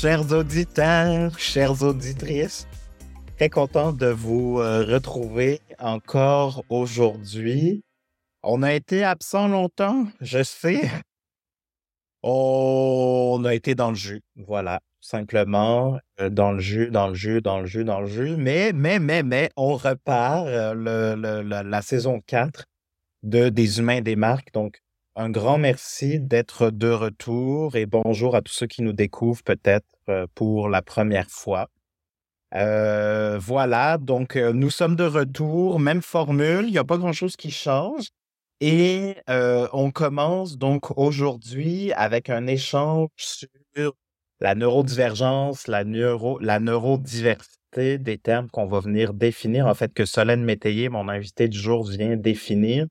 Chers auditeurs, chères auditrices. Très content de vous euh, retrouver encore aujourd'hui. On a été absent longtemps, je sais. On a été dans le jus, voilà, simplement euh, dans le jus, dans le jus, dans le jus, dans le jus. Mais, mais, mais, mais, on repart euh, la, saison 4 de Des humains des marques. Donc, un grand merci d'être de retour et bonjour à tous ceux qui nous découvrent peut-être euh, pour la première fois. Euh, voilà, donc euh, nous sommes de retour, même formule, il n'y a pas grand-chose qui change. Et on commence donc aujourd'hui avec un échange sur la neurodivergence, la, neuro, la neurodiversité, des termes qu'on va venir définir, en fait, que Solène Métayer, mon invité du jour, vient définir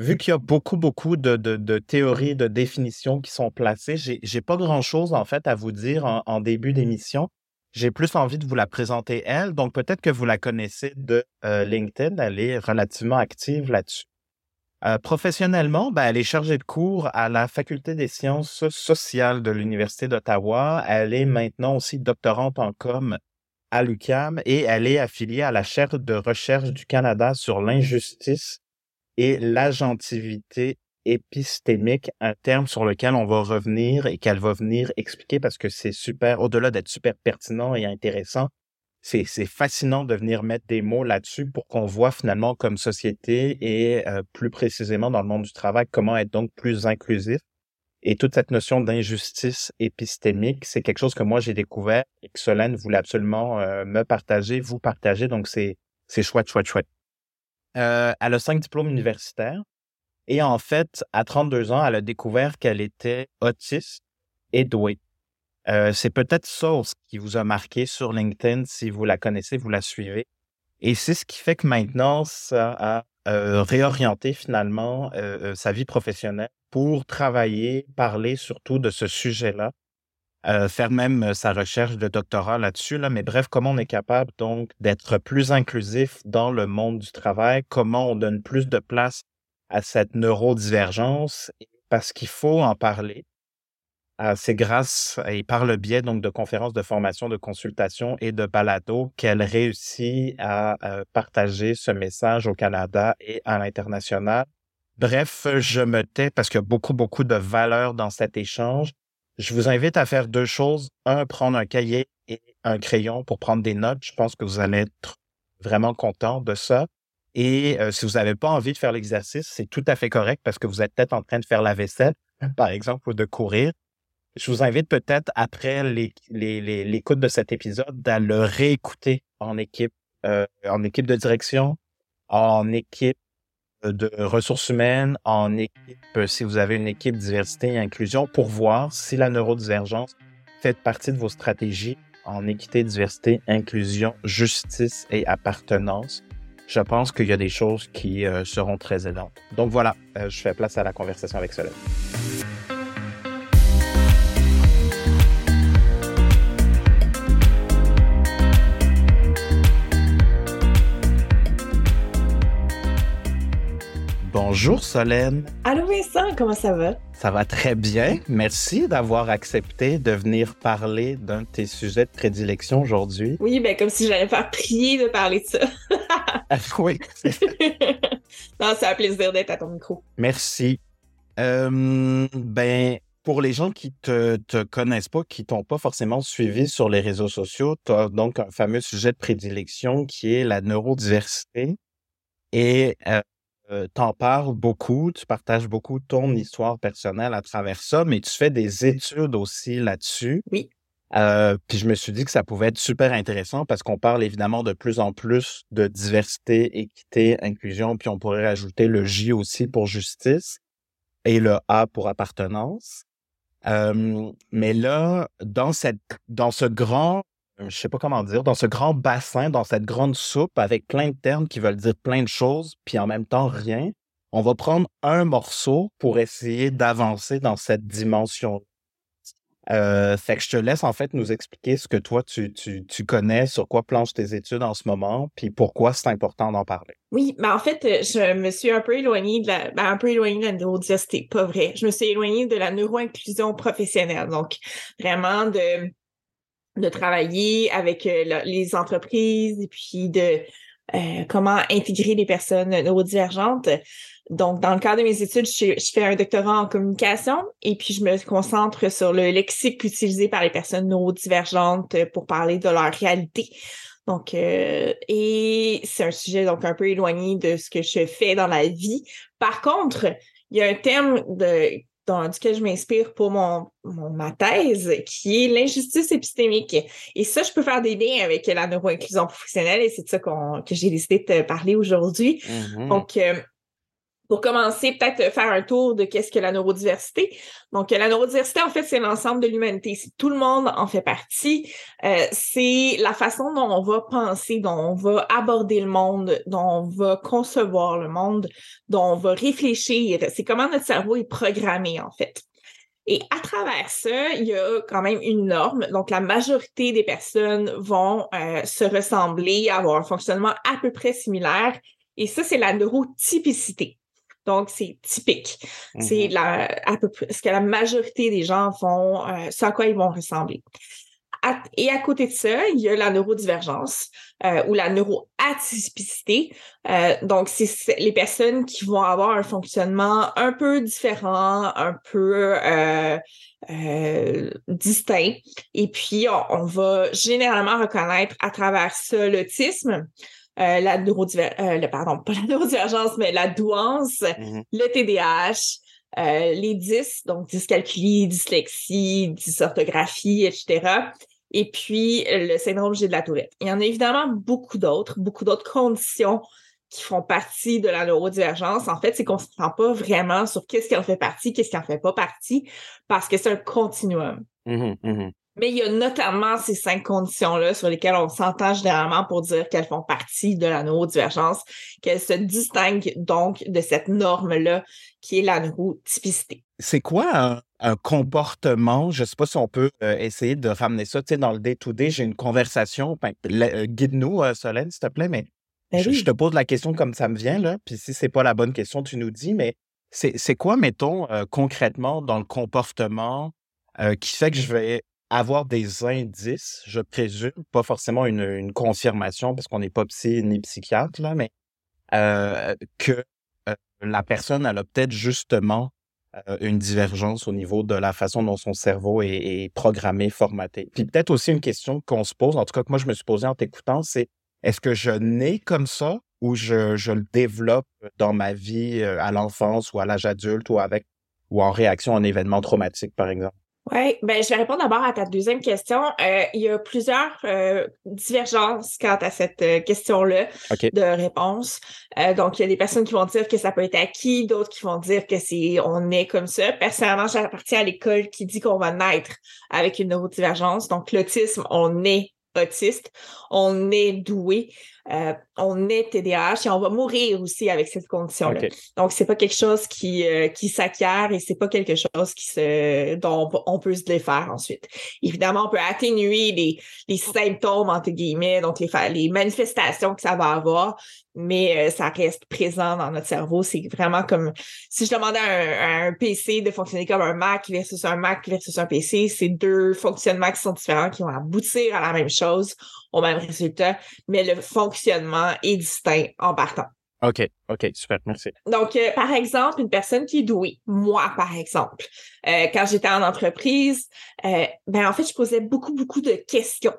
vu qu'il y a beaucoup, beaucoup de, de, théories, de définitions qui sont placées, j'ai, n'ai pas grand-chose en fait à vous dire en, début d'émission. J'ai plus envie de vous la présenter elle. Donc peut-être que vous la connaissez de euh, LinkedIn. Elle est relativement active là-dessus. Euh, professionnellement, ben, elle est chargée de cours à la Faculté des sciences sociales de l'Université d'Ottawa. Elle est maintenant aussi doctorante en com à l'UQAM et elle est affiliée à la chaire de recherche du Canada sur l'injustice et l'agentivité épistémique, un terme sur lequel on va revenir et qu'elle va venir expliquer parce que c'est super, au-delà d'être super pertinent et intéressant, c'est, fascinant de venir mettre des mots là-dessus pour qu'on voit finalement comme société et euh, plus précisément dans le monde du travail comment être donc plus inclusif. Et toute cette notion d'injustice épistémique, c'est quelque chose que moi j'ai découvert et que Solène voulait absolument euh, me partager, vous partager. Donc c'est, c'est chouette, chouette, chouette. Euh, elle a cinq diplômes universitaires. Et en fait, à 32 ans, elle a découvert qu'elle était autiste et douée. Euh, c'est peut-être ça qui vous a marqué sur LinkedIn si vous la connaissez, vous la suivez. Et c'est ce qui fait que maintenant, ça a euh, réorienté finalement sa vie professionnelle pour travailler, parler surtout de ce sujet-là euh, faire même euh, sa recherche de doctorat là-dessus. Là. Mais bref, comment on est capable donc d'être plus inclusif dans le monde du travail, comment on donne plus de place à cette neurodivergence, parce qu'il faut en parler. Euh, c'est grâce et par le biais donc de conférences de formation, de consultation et de balado qu'elle réussit à partager ce message au Canada et à l'international. Bref, je me tais parce qu'il y a beaucoup, beaucoup de valeur dans cet échange. Je vous invite à faire deux choses. Un, prendre un cahier et un crayon pour prendre des notes. Je pense que vous allez être vraiment content de ça. Et euh, si vous n'avez pas envie de faire l'exercice, c'est tout à fait correct parce que vous êtes peut-être en train de faire la vaisselle, par exemple, ou de courir. Je vous invite peut-être, après l'écoute de cet épisode, à le réécouter en équipe, euh, en équipe de direction, en équipe de ressources humaines en équipe, euh, si vous avez une équipe diversité et inclusion, pour voir si la neurodivergence fait partie de vos stratégies en équité, diversité, inclusion, justice et appartenance. Je pense qu'il y a des choses qui euh, seront très aidantes. Donc voilà, euh, je fais place à la conversation avec Solène. Bonjour Solène. Allô Vincent, comment ça va? Ça va très bien. Merci d'avoir accepté de venir parler d'un de tes sujets de prédilection aujourd'hui. Oui, ben comme si j'allais faire prier de parler de ça. Ah, oui. non, c'est un plaisir d'être à ton micro. Merci. Euh, ben, pour les gens qui te, te connaissent pas, qui t'ont pas forcément suivi sur les réseaux sociaux, tu as donc un fameux sujet de prédilection qui est la neurodiversité. Et euh, euh, t'en parles beaucoup, tu partages beaucoup ton histoire personnelle à travers ça, mais tu fais des études aussi là-dessus. Oui. Euh, puis je me suis dit que ça pouvait être super intéressant parce qu'on parle évidemment de plus en plus de diversité, équité, inclusion, puis on pourrait rajouter le J aussi pour justice et le A pour appartenance. Euh, mais là, dans cette, dans ce grand je sais pas comment dire, dans ce grand bassin, dans cette grande soupe avec plein de termes qui veulent dire plein de choses, puis en même temps rien, on va prendre un morceau pour essayer d'avancer dans cette dimension. Euh, fait que je te laisse en fait nous expliquer ce que toi tu, tu, tu connais, sur quoi planchent tes études en ce moment, puis pourquoi c'est important d'en parler. Oui, ben en fait, je me suis un peu éloignée de la, ben un peu éloignée de la neurodiversité, pas vrai. Je me suis éloignée de la neuroinclusion professionnelle, donc vraiment de de travailler avec euh, les entreprises et puis de euh, comment intégrer les personnes neurodivergentes. Donc, dans le cadre de mes études, je, fais un doctorat en communication et puis je me concentre sur le lexique utilisé par les personnes neurodivergentes pour parler de leur réalité. Donc, euh, et c'est un sujet donc un peu éloigné de ce que je fais dans la vie. Par contre, il y a un thème de dans, duquel je m'inspire pour mon, ma thèse, qui est l'injustice épistémique. Et ça, je peux faire des liens avec la neuroinclusion professionnelle et c'est de ça que j'ai décidé de te parler aujourd'hui. Mm-hmm. Donc, euh, pour commencer, peut-être faire un tour de qu'est-ce que la neurodiversité. Donc, la neurodiversité, en fait, c'est l'ensemble de l'humanité. Tout le monde en fait partie. Euh, c'est la façon dont on va penser, dont on va aborder le monde, dont on va concevoir le monde, dont on va réfléchir. C'est comment notre cerveau est programmé, en fait. Et à travers ça, il y a quand même une norme. Donc, la majorité des personnes vont euh, se ressembler, avoir un fonctionnement à peu près similaire. Et ça, c'est la neurotypicité. Donc, c'est typique. C'est mm-hmm. la, à peu près ce que la majorité des gens font, euh, ce à quoi ils vont ressembler. et à côté de ça, il y a la neurodivergence euh, ou la neuroatypicité. Euh, donc, c'est les personnes qui vont avoir un fonctionnement un peu différent, un peu euh distinct. Et puis, on, on, va généralement reconnaître à travers ça l'autisme, euh, la neurodivergence, euh, pardon, pas la neurodivergence, mais la douance, mm-hmm. le TDAH, euh, les dys, donc dyscalculie, dyslexie, dysorthographie, etc. Et puis le syndrome G de la Tourette. Il y en a évidemment beaucoup d'autres, beaucoup d'autres conditions qui font partie de la neurodivergence. En fait, c'est qu'on ne se rend pas vraiment sur qu'est-ce qui en fait partie, qu'est-ce qui en fait pas partie, parce que c'est un continuum. Mm-hmm, mm-hmm. Mais il y a notamment ces cinq conditions-là sur lesquelles on s'entend généralement pour dire qu'elles font partie de la neurodivergence, qu'elles se distinguent donc de cette norme-là qui est la neurotypicité. C'est quoi un, comportement? Je ne sais pas si on peut euh, essayer de ramener ça. Tu sais, dans le day-to-day, j'ai une conversation. Ben, euh, guide-nous, euh, Solène, s'il te plaît, mais ben je, te pose la question comme ça me vient, là. Puis si c'est pas la bonne question, tu nous dis, mais c'est quoi, mettons, concrètement dans le comportement qui fait que je vais avoir des indices, je présume, pas forcément une, confirmation parce qu'on n'est pas psy ni psychiatre, là, mais euh, que euh, la personne, elle a peut-être justement euh, une divergence au niveau de la façon dont son cerveau est, programmé, formaté. Puis peut-être aussi une question qu'on se pose, en tout cas que moi je me suis posé en t'écoutant, c'est est-ce que je nais comme ça ou je, je le développe dans ma vie à l'enfance ou à l'âge adulte ou avec ou en réaction à un événement traumatique, par exemple? Oui, ben, je vais répondre d'abord à ta deuxième question. Euh, il y a plusieurs euh, divergences quant à cette euh, question-là de réponse. donc, il y a des personnes qui vont dire que ça peut être acquis, d'autres qui vont dire que c'est on est comme ça. Personnellement, j'appartiens à l'école qui dit qu'on va naître avec une neurodivergence. Donc, l'autisme, on est autiste, on est doué. Euh, on est TDAH et on va mourir aussi avec cette condition-là. Donc, c'est pas quelque chose qui, euh, qui s'acquiert et c'est pas quelque chose qui se, dont on peut se défaire ensuite. Évidemment, on peut atténuer les, les symptômes, entre guillemets, donc les, les manifestations que ça va avoir, mais euh, ça reste présent dans notre cerveau. C'est vraiment comme si je demandais à un, PC de fonctionner comme un Mac versus un Mac versus un PC, c'est deux fonctionnements qui sont différents, qui vont aboutir à la même chose, au même résultat, mais le fonctionnement est distinct en partant. OK, OK, super, merci. Donc, euh, par exemple, une personne qui est douée, moi, par exemple, euh, quand j'étais en entreprise, ben en fait, je posais beaucoup, beaucoup de questions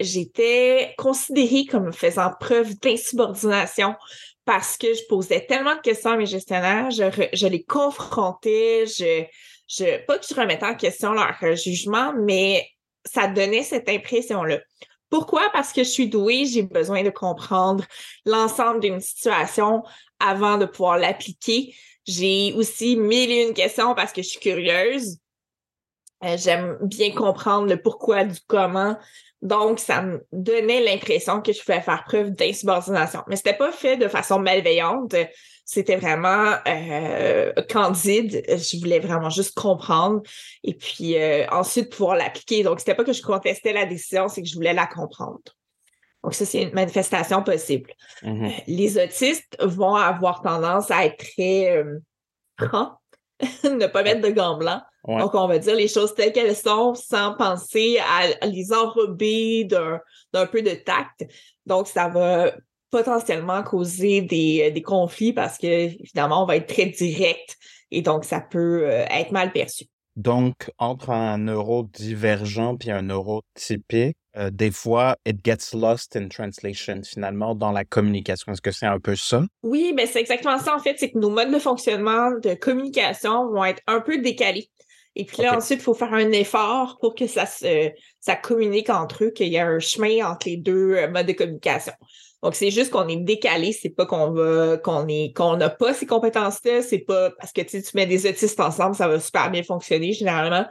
j'étais considérée comme faisant preuve d'insubordination parce que je posais tellement de questions à mes gestionnaires, je, les confrontais, je, je, pas que je remettais en question leur jugement, mais ça donnait cette impression-là. Pourquoi? Parce que je suis douée, j'ai besoin de comprendre l'ensemble d'une situation avant de pouvoir l'appliquer. J'ai aussi mille une questions parce que je suis curieuse. Euh, j'aime bien comprendre le pourquoi du comment. Donc, ça me donnait l'impression que je pouvais faire preuve d'insubordination. Mais c'était pas fait de façon malveillante. C'était vraiment euh, candide. Je voulais vraiment juste comprendre et puis euh, ensuite pouvoir l'appliquer. Donc, c'était pas que je contestais la décision, c'est que je voulais la comprendre. Donc, ça, c'est une manifestation possible. Mhm. Les autistes vont avoir tendance à être très euh, francs, ne pas mettre de gants blancs. Ouais. Donc, on va dire les choses telles qu'elles sont sans penser à les enrober d'un peu de tact. Donc, ça va potentiellement causer des, des conflits parce que, évidemment, on va être très direct et donc ça peut euh, être mal perçu. Donc, entre un neurodivergent puis un neurotypique, euh, des fois, it gets lost in translation, finalement, dans la communication. Est-ce que c'est un peu ça? Oui, ben c'est exactement ça, en fait, c'est que nos modes de fonctionnement de communication vont être un peu décalés. Et puis là, ensuite, il faut faire un effort pour que ça se ça communique entre eux, qu'il y a un chemin entre les deux euh, modes de communication. Donc, c'est juste qu'on est décalé, c'est pas qu'on va qu'on est qu'on n'a pas ces compétences-là, c'est pas parce que tu mets des autistes ensemble, ça va super bien fonctionner généralement.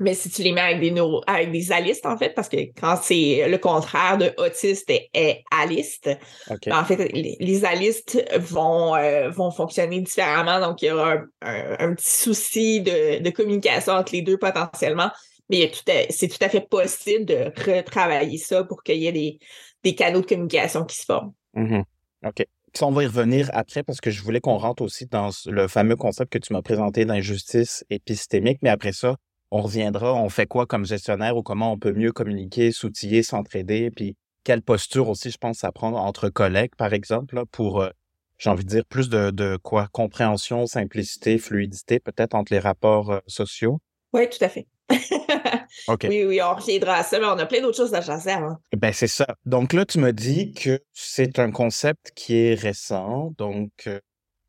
Mais si tu les mets avec des neuro, avec des alistes, en fait, parce que quand c'est le contraire de autiste est aliste, OK. en fait, les, les alistes vont, euh, vont fonctionner différemment. Donc, il y aura un, un- un petit souci de, de communication entre les deux potentiellement. Mais c'est tout à fait possible de retravailler ça pour qu'il y ait des, des canaux de communication qui se forment. Mhm. OK. Ça, on va y revenir après parce que je voulais qu'on rentre aussi dans le fameux concept que tu m'as présenté d'injustice épistémique, mais après ça, on reviendra, on fait quoi comme gestionnaire ou comment on peut mieux communiquer, s'outiller, s'entraider, puis quelle posture aussi, je pense, à prendre entre collègues, par exemple, là, pour, euh, j'ai envie de dire, plus de, de quoi, compréhension, simplicité, fluidité, peut-être entre les rapports euh, sociaux? Oui, tout à fait. OK. Oui, oui, on reviendra à ça, mais on a plein d'autres choses à jaser avant. Ben, c'est ça. Donc là, tu me dis que c'est un concept qui est récent. Donc, euh,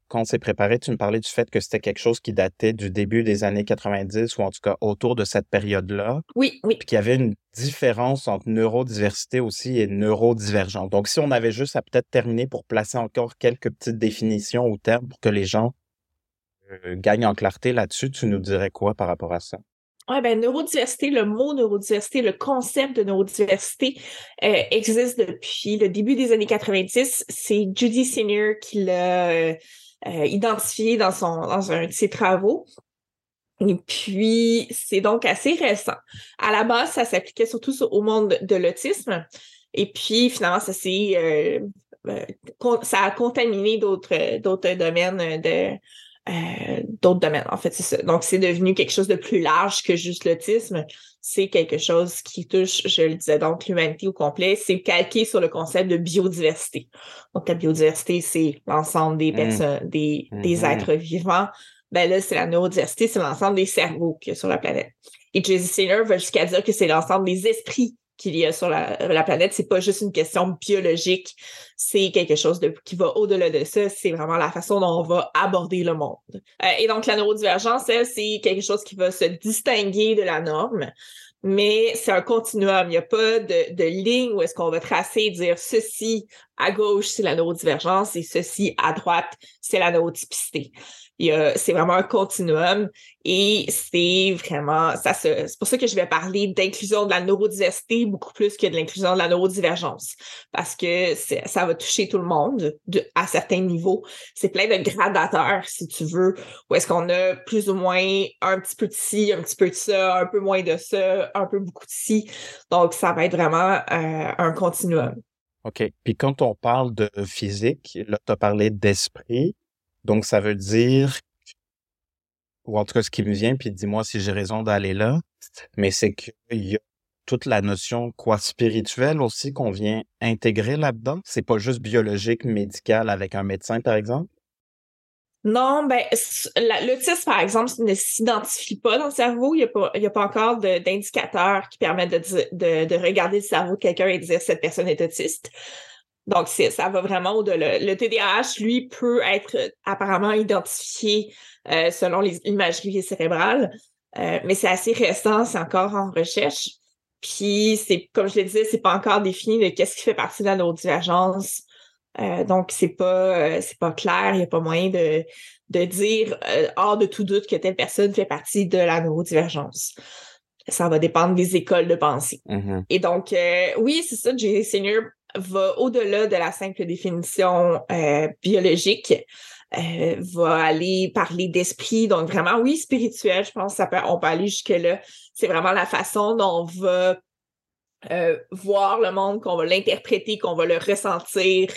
quand on s'est préparé, tu me parlais du fait que c'était quelque chose qui datait du début des années 90 ou en tout cas autour de cette période-là, Oui, oui. puis qu'il y avait une différence entre neurodiversité aussi et neurodivergence. Donc, si on avait juste à peut-être terminer pour placer encore quelques petites définitions ou termes pour que les gens euh, gagnent en clarté là-dessus, tu nous dirais quoi par rapport à ça? Ouais, ben, neurodiversité, le mot neurodiversité, le concept de neurodiversité euh, existe depuis le début des années 90. C'est Judy Senior qui l'a euh, identifié dans, son, dans un de ses travaux. Et puis, c'est donc assez récent. À la base, ça s'appliquait surtout sur- au monde de l'autisme. Et puis, finalement, ça euh, euh, ça a contaminé d'autres, domaines d'autres domaines, en fait, ça. Donc, c'est devenu quelque chose de plus large que juste l'autisme. C'est quelque chose qui touche, je le disais donc, l'humanité au complet. C'est calqué sur le concept de biodiversité. Donc, la biodiversité, c'est l'ensemble des Mm. personnes, des, des Mhm. êtres vivants. Ben là, c'est la neurodiversité, c'est l'ensemble des cerveaux qu'il y a sur la planète. Et Jesse Saylor va jusqu'à dire que c'est l'ensemble des esprits qu'il y a sur la, la planète. C'est pas juste une question biologique, c'est quelque chose qui va au-delà de ça. C'est vraiment la façon dont on va aborder le monde. Euh, et donc, la neurodivergence, elle, c'est quelque chose qui va se distinguer de la norme, mais c'est un continuum. Il n'y a pas de, de ligne où est-ce qu'on va tracer et dire ceci à gauche, c'est la neurodivergence et ceci à droite, c'est la neurotypicité. A- C'est vraiment un continuum et c'est vraiment, ça c'est pour ça que je vais parler d'inclusion de la neurodiversité beaucoup plus que de l'inclusion de la neurodivergence parce que ça va toucher tout le monde de- à certains niveaux. C'est plein de gradateurs, si tu veux, où est-ce qu'on a plus ou moins un petit peu de ci, un petit peu de ça, un peu moins de ça, un peu beaucoup de ci. Donc, ça va être vraiment euh, un continuum. OK. Puis quand on parle de physique, là, tu as parlé d'esprit. Donc, ça veut dire, ou en tout cas, ce qui me vient, puis dis-moi si j'ai raison d'aller là, mais c'est qu'il y a toute la notion, quoi, spirituelle aussi qu'on vient intégrer là-dedans. C'est pas juste biologique, médical avec un médecin, par exemple? Non, ben, l'autisme, par exemple, ne s'identifie pas dans le cerveau. Il n'y a, pas- a pas encore d'indicateurs qui permettent de, de, de regarder le cerveau de quelqu'un et de dire cette personne est autiste. Donc, ça va vraiment au-delà. Le TDAH, lui, peut être apparemment identifié euh, selon les imageries cérébrales, euh, mais c'est assez récent, c'est encore en recherche. Puis, c'est comme je le disais, c'est pas encore défini de qu'est-ce qui fait partie de la neurodivergence. Euh, donc, c'est pas, euh, c'est pas clair, il n'y a pas moyen de, de dire euh, hors de tout doute que telle personne fait partie de la neurodivergence. Ça va dépendre des écoles de pensée. Mhm. Et donc, euh, oui, c'est ça, J. Senior va au-delà de la simple définition euh, biologique. euh, va aller parler d'esprit. Donc vraiment, oui, spirituel, je pense ça peut, on peut aller jusque-là. C'est vraiment la façon dont on va euh, voir le monde, qu'on va l'interpréter, qu'on va le ressentir,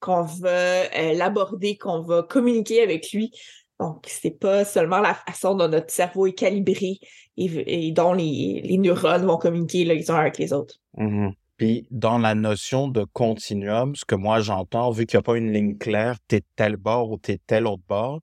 qu'on va l'aborder, qu'on va communiquer avec lui. Donc, c'est pas seulement la façon dont notre cerveau est calibré et, dont les, les, neurones vont communiquer les uns avec les autres. Mm-hmm. Puis, dans la notion de continuum, ce que moi j'entends, vu qu'il n'y a pas une ligne claire, t'es tel bord ou t'es tel autre bord,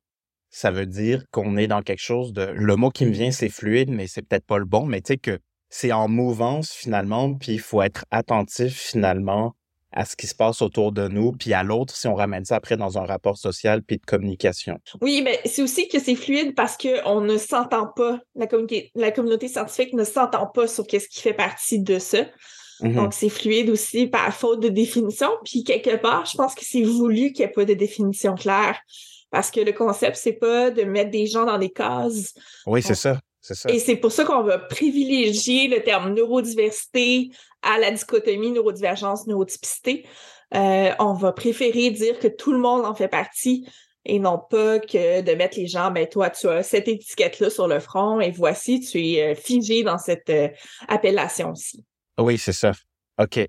ça veut dire qu'on est dans quelque chose de... Le mot qui me vient, c'est fluide, mais c'est peut-être pas le bon, mais tu sais que c'est en mouvance finalement, puis il faut être attentif finalement à ce qui se passe autour de nous, puis à l'autre si on ramène ça après dans un rapport social puis de communication. Oui, mais c'est aussi que c'est fluide parce qu'on ne s'entend pas, la, la communauté scientifique ne s'entend pas sur qu'est-ce qui fait partie de ça. Mm-hmm. Donc, c'est fluide aussi par faute de définition. Puis, quelque part, je pense que c'est voulu qu'il n'y ait pas de définition claire. Parce que le concept, c'est pas de mettre des gens dans des cases. Oui, c'est ça. Et c'est pour ça qu'on va privilégier le terme neurodiversité à la dichotomie neurodivergence, neurotypicité. Euh, on va préférer dire que tout le monde en fait partie et non pas que de mettre les gens, ben toi, tu as cette étiquette-là sur le front et voici, tu es euh, figé dans cette euh, appellation-ci. Oui, c'est ça. OK.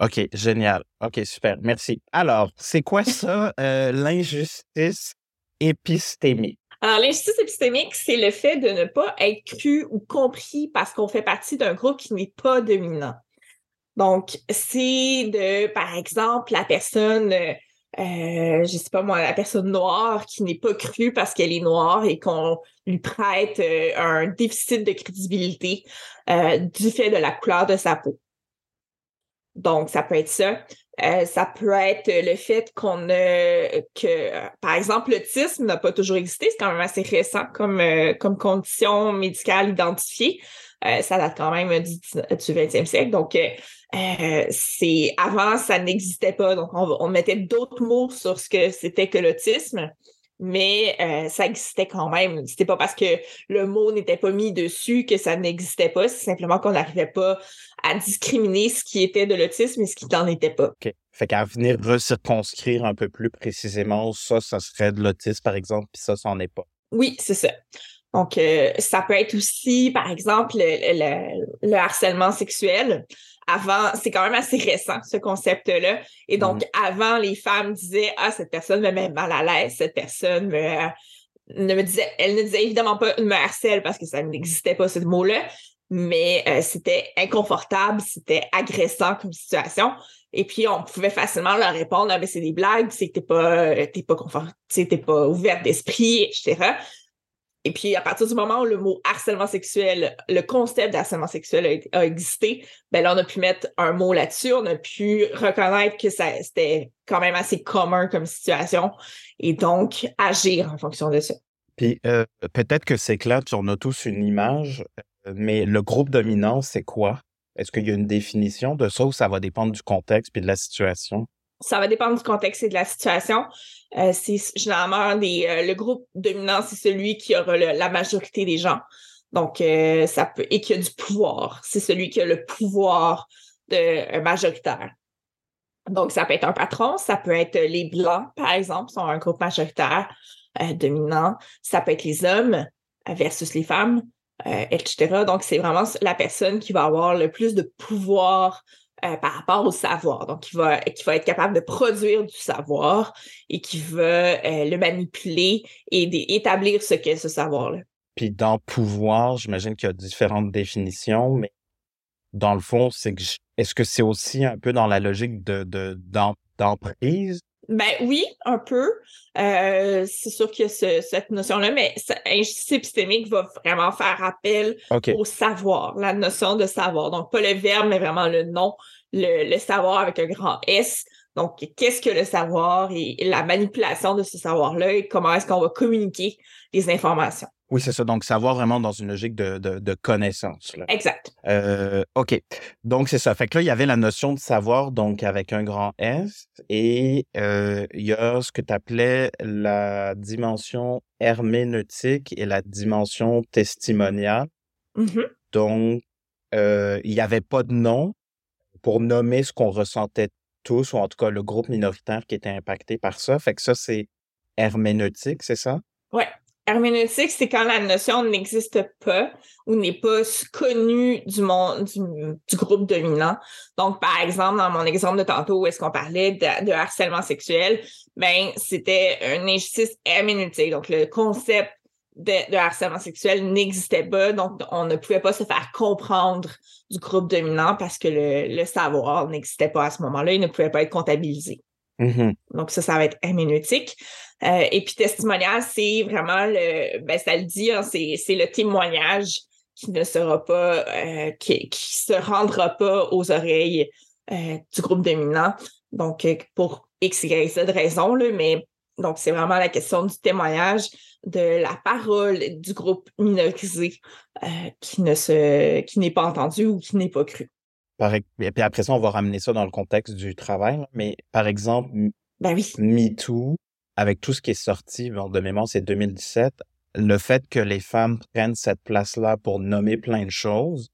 OK, génial. OK, super. Merci. Alors, c'est quoi ça, l'injustice épistémique? Alors, l'injustice épistémique, c'est le fait de ne pas être cru ou compris parce qu'on fait partie d'un groupe qui n'est pas dominant. Donc, c'est de, par exemple, la personne, euh, je sais pas moi, la personne noire qui n'est pas crue parce qu'elle est noire et qu'on lui prête euh, un déficit de crédibilité euh, du fait de la couleur de sa peau. Donc, ça peut être ça. Euh, ça peut être le fait qu'on a que, par exemple, l'autisme n'a pas toujours existé, c'est quand même assez récent comme, euh, comme condition médicale identifiée. Euh, ça date quand même du, du 20e siècle. Donc, c'est avant, ça n'existait pas. Donc, on, on mettait d'autres mots sur ce que c'était que l'autisme mais euh, ça existait quand même. C'était pas parce que le mot n'était pas mis dessus que ça n'existait pas, c'est simplement qu'on n'arrivait pas à discriminer ce qui était de l'autisme et ce qui n'en était pas. OK. Fait qu'à venir recirconscrire un peu plus précisément, ça, ça serait de l'autisme, par exemple, puis ça, ça n'en est pas. Oui, c'est ça. Donc, euh, ça peut être aussi, par exemple, le harcèlement sexuel avant, c'est quand même assez récent, ce concept-là. Et donc, mm-hmm. avant, les femmes disaient, ah, cette personne me met mal à l'aise, cette personne me, ne me disait, elle ne disait évidemment pas me harcèle parce que ça n'existait pas ce mot-là, mais euh, c'était inconfortable, c'était agressant comme situation. Et puis, on pouvait facilement leur répondre, ah, mais c'est des blagues, c'est que t'es pas, t'es pas confort, t'es pas ouvert d'esprit, etc. Et puis, à partir du moment où le mot harcèlement sexuel, le concept d'harcèlement sexuel a, existé, ben là, on a pu mettre un mot là-dessus, on a pu reconnaître que ça c'était quand même assez commun comme situation et donc agir en fonction de ça. Puis, euh, peut-être que c'est clair, on a tous une image, euh, mais le groupe dominant, c'est quoi? Est-ce qu'il y a une définition de ça ou ça va dépendre du contexte puis de la situation? Ça va dépendre du contexte et de la situation. Euh, c'est généralement euh, le groupe dominant, c'est celui qui aura la majorité des gens. Donc, euh, ça peut, et qui a du pouvoir. C'est celui qui a le pouvoir de, majoritaire. Donc, ça peut être un patron, ça peut être les Blancs, par exemple, sont un groupe majoritaire dominant. Ça peut être les hommes versus les femmes, etc. Donc, c'est vraiment la personne qui va avoir le plus de pouvoir euh, par rapport au savoir. Donc, qui va, qui va être capable de produire du savoir et qui va euh, le manipuler et d'établir ce qu'est ce savoir-là. Puis dans pouvoir, j'imagine qu'il y a différentes définitions, mais dans le fond, c'est que est-ce que c'est aussi un peu dans la logique de d'emprise? Ben oui, un peu. Euh, c'est sûr qu'il y a cette notion-là, mais injustice épistémique va vraiment faire appel au savoir, la notion de savoir. Donc, pas le verbe, mais vraiment le nom, le, savoir avec un grand S. Donc, qu'est-ce que le savoir et la manipulation de ce savoir-là et comment est-ce qu'on va communiquer les informations? Oui, c'est ça. Donc, savoir vraiment dans une logique de, de, connaissance. Exact. Euh, OK. Donc, c'est ça. Fait que là, il y avait la notion de savoir, donc avec un grand S, et euh, il y a ce que tu appelais la dimension herméneutique et la dimension testimoniale. Mm-hmm. Donc, euh, il n'y avait pas de nom pour nommer ce qu'on ressentait tous, ou en tout cas le groupe minoritaire qui était impacté par ça. Fait que ça, c'est herméneutique, c'est ça? Ouais. Herméneutique, c'est quand la notion n'existe pas ou n'est pas connue du monde du, groupe dominant. Donc, par exemple, dans mon exemple de tantôt où est-ce qu'on parlait de, harcèlement sexuel, ben c'était une injustice herméneutique. Donc, le concept de, harcèlement sexuel n'existait pas, donc on ne pouvait pas se faire comprendre du groupe dominant parce que le, savoir n'existait pas à ce moment-là, il ne pouvait pas être comptabilisé. Mm-hmm. Donc ça, ça va être herméneutique. Euh, et puis testimonial, c'est vraiment le, ben ça le dit, hein, c'est, le témoignage qui ne sera pas, euh, qui, qui se rendra pas aux oreilles euh, du groupe dominant. Donc pour X, Y, Z raison, là, mais donc c'est vraiment la question du témoignage de la parole du groupe minorisé qui ne se, qui n'est pas entendu ou qui n'est pas cru. et puis après ça, on va ramener ça dans le contexte du travail. Mais par exemple, ben oui. MeToo, avec tout ce qui est sorti, de mémoire, c'est 2017, le fait que les femmes prennent cette place-là pour nommer plein de choses,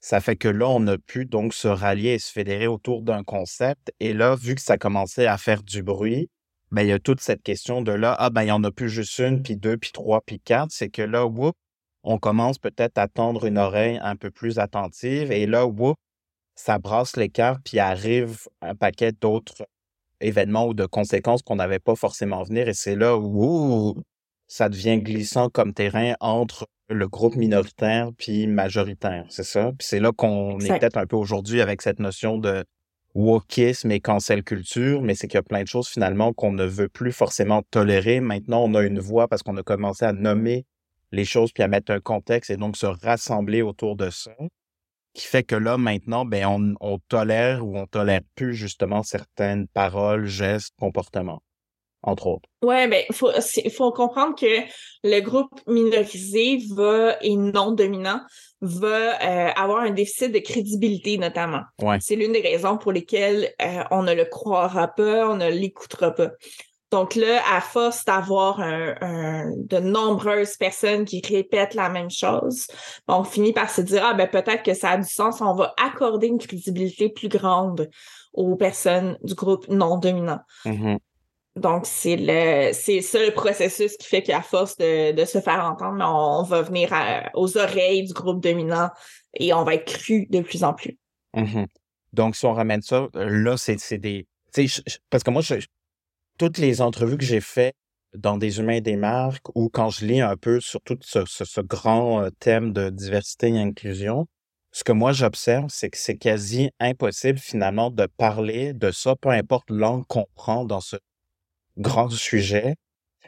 ça fait que là, on a pu donc se rallier et se fédérer autour d'un concept. Et là, vu que ça commençait à faire du bruit, ben, il y a toute cette question de là, ah, ben, il y en a plus juste une, puis deux, puis trois, puis quatre. C'est que là, whoop, on commence peut-être à tendre une oreille un peu plus attentive. Et là, whoop, ça brasse l'écart, puis arrive un paquet d'autres événements ou de conséquences qu'on n'avait pas forcément venir. Et c'est là où ça devient glissant comme terrain entre le groupe minoritaire puis majoritaire, c'est ça? Puis c'est là qu'on est peut-être un peu aujourd'hui avec cette notion de wokisme et cancel culture, mais c'est qu'il y a plein de choses finalement qu'on ne veut plus forcément tolérer. Maintenant, on a une voix parce qu'on a commencé à nommer les choses puis à mettre un contexte et donc se rassembler autour de ça qui fait que là, maintenant, ben, on, on tolère ou on tolère plus justement certaines paroles, gestes, comportements, entre autres. Ben, faut, il faut comprendre que le groupe minorisé va, et non dominant, va euh, avoir un déficit de crédibilité, notamment. Ouais. C'est l'une des raisons pour lesquelles euh, on ne le croira pas, on ne l'écoutera pas. Donc là, à force d'avoir un, de nombreuses personnes qui répètent la même chose, on finit par se dire, ah ben peut-être que ça a du sens, on va accorder une crédibilité plus grande aux personnes du groupe non dominant. Mm-hmm. Donc, c'est le c'est ça le processus qui fait qu'à force de, de, se faire entendre, on, va venir aux oreilles du groupe dominant et on va être cru de plus en plus. Mm-hmm. Donc, si on ramène ça, là, c'est des. Parce que moi, je, toutes les entrevues que j'ai faites dans des humains et des marques ou quand je lis un peu sur tout ce, grand euh, thème de diversité et inclusion, ce que moi j'observe, c'est que c'est quasi impossible finalement de parler de ça, peu importe l'angle qu'on prend dans ce grand sujet,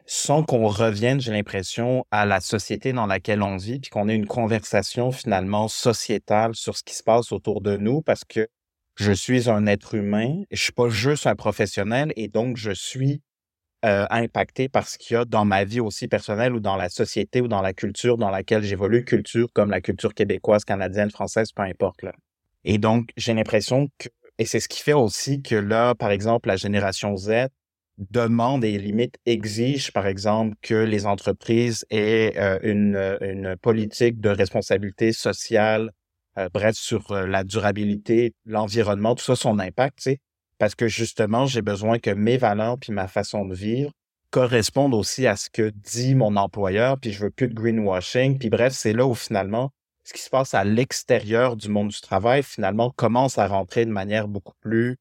sans qu'on revienne, j'ai l'impression, à la société dans laquelle on vit, puis qu'on ait une conversation finalement sociétale sur ce qui se passe autour de nous, parce que je suis un être humain, je suis pas juste un professionnel et donc je suis euh, impacté par ce qu'il y a dans ma vie aussi personnelle ou dans la société ou dans la culture dans laquelle j'évolue, culture comme la culture québécoise, canadienne, française, peu importe. Là. Et donc, j'ai l'impression que, et c'est ce qui fait aussi que là, par exemple, la génération Z demande et limite exige, par exemple, que les entreprises aient euh, une, une politique de responsabilité sociale euh, bref, sur euh, la durabilité, l'environnement, tout ça, son impact, tu sais. Parce que justement, j'ai besoin que mes valeurs puis ma façon de vivre correspondent aussi à ce que dit mon employeur, puis je veux plus de greenwashing. Puis bref, c'est là où finalement, ce qui se passe à l'extérieur du monde du travail, finalement, commence à rentrer de manière beaucoup plus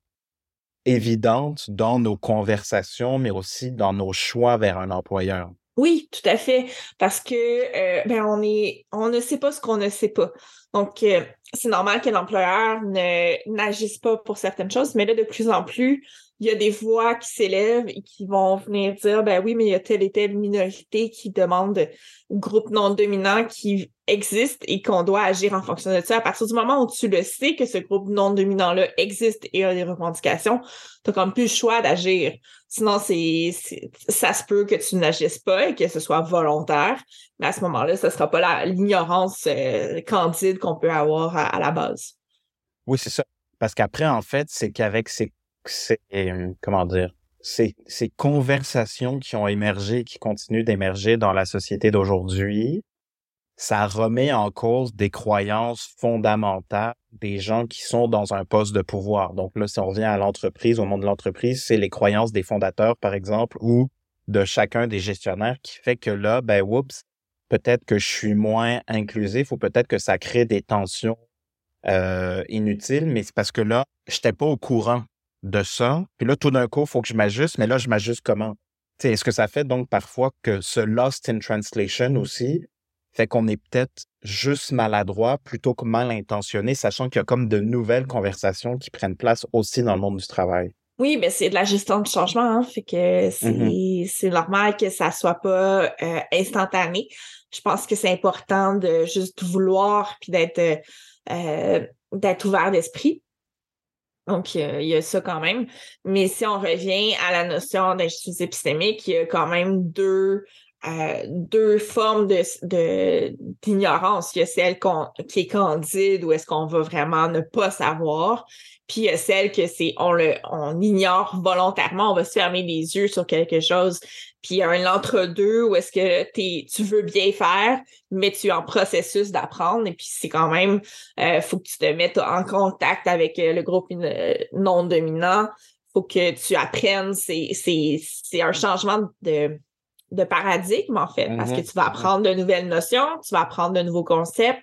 évidente dans nos conversations, mais aussi dans nos choix vers un employeur. Oui, tout à fait, parce que euh, ben on est, on ne sait pas ce qu'on ne sait pas. Donc euh, c'est normal que l'employeur ne n'agisse pas pour certaines choses, mais là de plus en plus, il y a des voix qui s'élèvent et qui vont venir dire ben oui, mais il y a telle et telle minorité qui demande groupe non dominant qui existe et qu'on doit agir en fonction de ça. À partir du moment où tu le sais que ce groupe non dominant-là existe et a des revendications, tu n'as comme plus le choix d'agir. Sinon, c'est, ça se peut que tu n'agisses pas et que ce soit volontaire, mais à ce moment-là, ce ne sera pas l'ignorance euh, candide qu'on peut avoir à, la base. Oui, c'est ça. Parce qu'après, en fait, c'est qu'avec ces, ces, comment dire, ces, ces conversations qui ont émergé, qui continuent d'émerger dans la société d'aujourd'hui, ça remet en cause des croyances fondamentales des gens qui sont dans un poste de pouvoir. Donc là, si on revient à l'entreprise, au monde de l'entreprise, c'est les croyances des fondateurs, par exemple, où de chacun des gestionnaires qui fait que là, ben, oups, peut-être que je suis moins inclusif ou peut-être que ça crée des tensions euh, inutiles, mais c'est parce que là, je n'étais pas au courant de ça. Puis là, tout d'un coup, il faut que je m'ajuste, mais là, je m'ajuste comment? Est-ce que ça fait donc parfois que ce lost in translation aussi fait qu'on est peut-être juste maladroit plutôt que mal intentionné, sachant qu'il y a comme de nouvelles conversations qui prennent place aussi dans le monde du travail? Oui, mais c'est de la gestion du changement, hein, fait que mm-hmm. c'est normal que ça soit pas euh, instantané. Je pense que c'est important de juste vouloir puis d'être euh, d'être ouvert d'esprit. Donc, il y a ça quand même. Mais si on revient à la notion d'injustice épistémique, il y a quand même deux, euh, deux formes de, d'ignorance. il y a celle qui est candide, où est-ce qu'on va vraiment ne pas savoir. Puis il y a celle que c'est on le on ignore volontairement, on va se fermer les yeux sur quelque chose puis il y a un entre-deux où est-ce que tu veux bien faire, mais tu es en processus d'apprendre. Et puis c'est quand même, euh, faut que tu te mettes en contact avec euh, le groupe euh, non dominant. faut que tu apprennes. C'est un changement de, de paradigme, en fait, parce que mm-hmm. tu vas apprendre de nouvelles notions, tu vas apprendre de nouveaux concepts,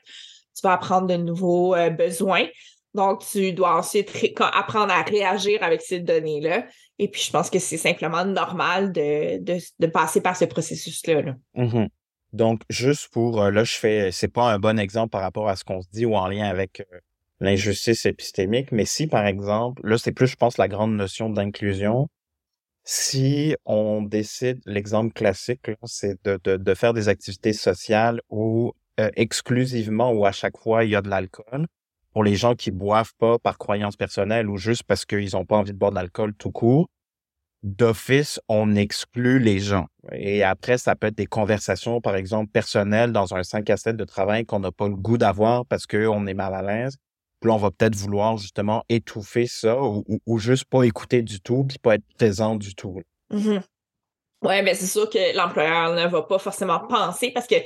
tu vas apprendre de nouveaux besoins. Donc, tu dois ensuite apprendre à réagir avec ces données-là. Et puis, je pense que c'est simplement normal de, passer par ce processus-là. Mm-hmm. Donc, juste pour, euh, là, je fais, c'est pas un bon exemple par rapport à ce qu'on se dit ou en lien avec euh, l'injustice épistémique, mais si, par exemple, là, c'est plus, je pense, la grande notion d'inclusion. Si on décide, l'exemple classique, c'est de, faire des activités sociales où euh, exclusivement ou à chaque fois il y a de l'alcool, pour les gens qui boivent pas par croyance personnelle ou juste parce qu'ils ont pas envie de boire d'alcool tout court, d'office, on exclut les gens. Et après, ça peut être des conversations, par exemple, personnelles dans un 5 à 7 de travail qu'on n'a pas le goût d'avoir parce qu'on est mal à l'aise. Puis on va peut-être vouloir justement étouffer ça ou, juste pas écouter du tout puis pas être présent du tout. Mm-hmm. Oui, mais c'est sûr que l'employeur ne va pas forcément penser parce que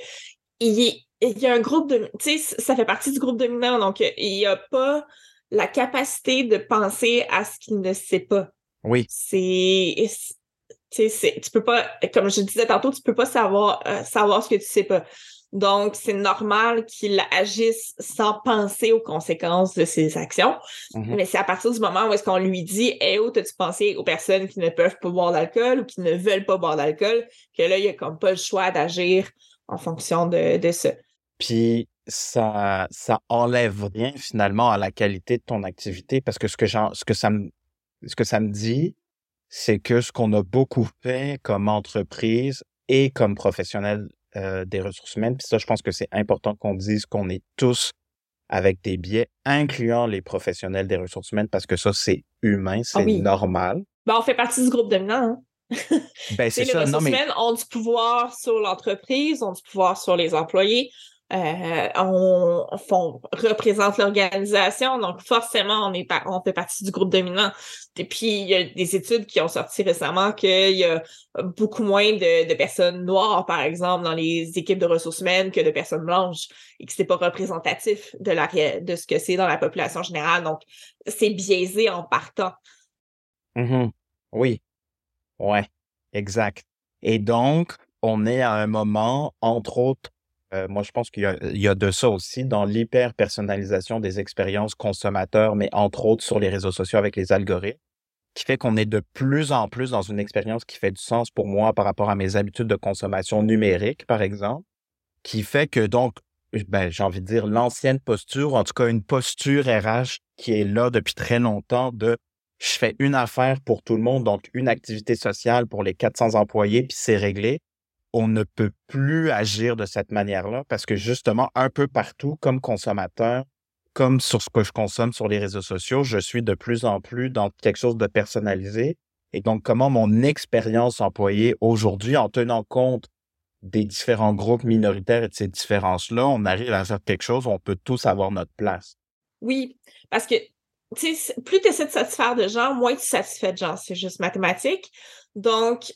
il, il y a un groupe de. Tu sais, ça fait partie du groupe dominant, donc euh, il n'y a pas la capacité de penser à ce qu'il ne sait pas. Oui. C'est. Tu sais, tu peux pas, comme je disais tantôt, tu peux pas savoir, euh, savoir ce que tu sais pas. Donc, c'est normal qu'il agisse sans penser aux conséquences de ses actions. Mm-hmm. Mais c'est à partir du moment où est-ce qu'on lui dit, Eh où as-tu pensé aux personnes qui ne peuvent pas boire d'alcool ou qui ne veulent pas boire d'alcool, que là, il n'y a comme pas le choix d'agir en fonction de, de ça. Puis ça, ça enlève rien finalement à la qualité de ton activité parce que ce que, ce que, ça, me, ce que ça me dit, c'est que ce qu'on a beaucoup fait comme entreprise et comme professionnel euh, des ressources humaines, puis ça, je pense que c'est important qu'on dise qu'on est tous avec des biais, incluant les professionnels des ressources humaines, parce que ça, c'est humain, ah c'est normal. Ben, on fait partie du groupe dominant. Hein? ben, c'est ça. Les ressources humaines ont du pouvoir sur l'entreprise, ont du pouvoir sur les employés, euh, on, représente l'organisation, donc forcément, on, est on fait partie du groupe dominant. Et puis, il y a des études qui ont sorti récemment qu'il y a beaucoup moins de, personnes noires, par exemple, dans les équipes de ressources humaines que de personnes blanches, et que c'est pas représentatif de, ce que c'est dans la population générale. Donc, c'est biaisé en partant. Mm-hmm. Oui. Ouais, exact. Et donc, on est à un moment, entre autres, euh, moi, je pense qu'il y, a de ça aussi dans l'hyper-personnalisation des expériences consommateurs, mais entre autres sur les réseaux sociaux avec les algorithmes, qui fait qu'on est de plus en plus dans une expérience qui fait du sens pour moi par rapport à mes habitudes de consommation numérique, par exemple, qui fait que donc, ben, j'ai envie de dire l'ancienne posture, en tout cas une posture RH qui est là depuis très longtemps de je fais une affaire pour tout le monde, donc une activité sociale pour les 400 employés, puis c'est réglé on ne peut plus agir de cette manière-là parce que justement, un peu partout, comme consommateur, comme sur ce que je consomme sur les réseaux sociaux, je suis de plus en plus dans quelque chose de personnalisé. Et donc, comment mon expérience employée aujourd'hui, en tenant compte des différents groupes minoritaires et de ces différences-là, on arrive à faire quelque chose où on peut tous avoir notre place. Oui, parce que plus tu essaies de satisfaire de gens, moins tu satisfais de gens. C'est juste mathématique. Donc,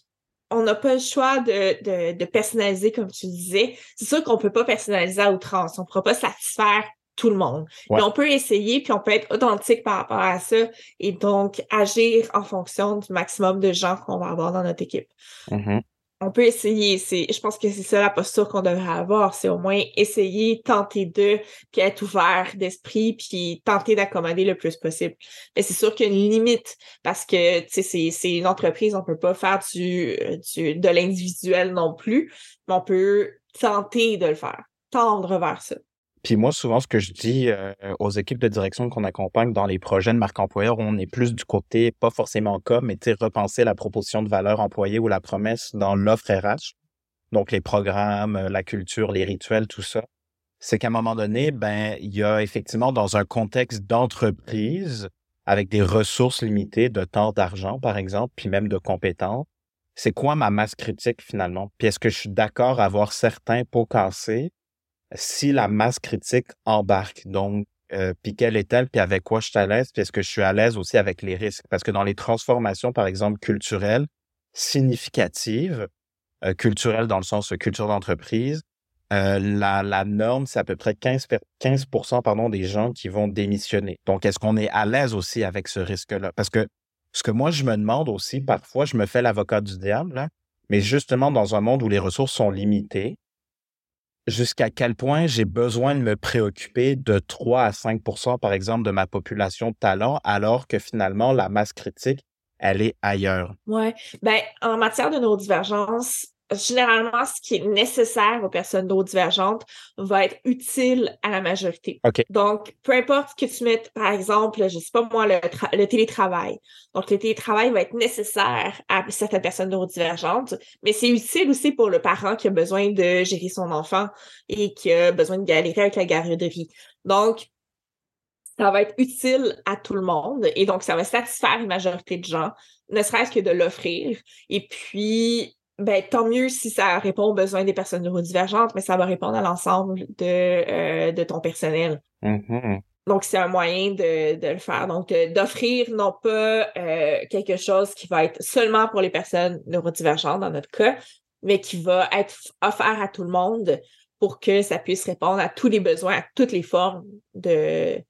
on n'a pas le choix de, de, personnaliser, comme tu disais. C'est sûr qu'on peut pas personnaliser à outrance. On ne pourra pas satisfaire tout le monde. on peut essayer, puis on peut être authentique par rapport à ça et donc agir en fonction du maximum de gens qu'on va avoir dans notre équipe. Mm-hmm on peut essayer. C'est, je pense que c'est ça la posture qu'on devrait avoir. C'est au moins essayer, tenter de, puis être ouvert d'esprit, puis tenter d'accommoder le plus possible. Mais c'est sûr qu'il y a une limite parce que c'est, c'est une entreprise, on peut pas faire du, du de l'individuel non plus, mais on peut tenter de le faire, tendre vers ça. Puis moi, souvent, ce que je dis euh, aux équipes de direction qu'on accompagne dans les projets de marque employeur, on est plus du côté, pas forcément comme, mais repenser la proposition de valeur employée ou la promesse dans l'offre RH. Donc, les programmes, euh, la culture, les rituels, tout ça. C'est qu'à un moment donné, ben, il y a effectivement dans un contexte d'entreprise, avec des ressources limitées de temps, d'argent, par exemple, puis même de compétences, c'est quoi ma masse critique finalement? Puis est-ce que je suis d'accord à avoir certains pots cassés si la masse critique embarque. Donc, euh, puis quelle est-elle, puis avec quoi je suis à l'aise, puis est-ce que je suis à l'aise aussi avec les risques? Parce que dans les transformations, par exemple, culturelles, significatives, euh, culturelles dans le sens culture d'entreprise, euh, la, la norme, c'est à peu près 15, 15% pardon, des gens qui vont démissionner. Donc, est-ce qu'on est à l'aise aussi avec ce risque-là? Parce que ce que moi, je me demande aussi, parfois, je me fais l'avocat du diable, hein, mais justement, dans un monde où les ressources sont limitées, jusqu'à quel point j'ai besoin de me préoccuper de 3 à 5% par exemple, de ma population de talent, alors que finalement, la masse critique, elle est ailleurs? Oui. Ben, en matière de neurodivergence, généralement, ce qui est nécessaire aux personnes neurodivergentes va être utile à la majorité. Donc, peu importe que tu mettes, par exemple, je sais pas moi, le, télétravail. Donc, le télétravail va être nécessaire à certaines personnes neurodivergentes, mais c'est utile aussi pour le parent qui a besoin de gérer son enfant et qui a besoin de galérer avec la garderie. Donc, ça va être utile à tout le monde et donc ça va satisfaire une majorité de gens, ne serait-ce que de l'offrir. Et puis, ben, tant mieux si ça répond aux besoins des personnes neurodivergentes, mais ça va répondre à l'ensemble de, euh, de ton personnel. Mm-hmm. Donc, c'est un moyen de, de le faire. Donc, euh, d'offrir non pas euh, quelque chose qui va être seulement pour les personnes neurodivergentes dans notre cas, mais qui va être offert à tout le monde pour que ça puisse répondre à tous les besoins, à toutes les formes de,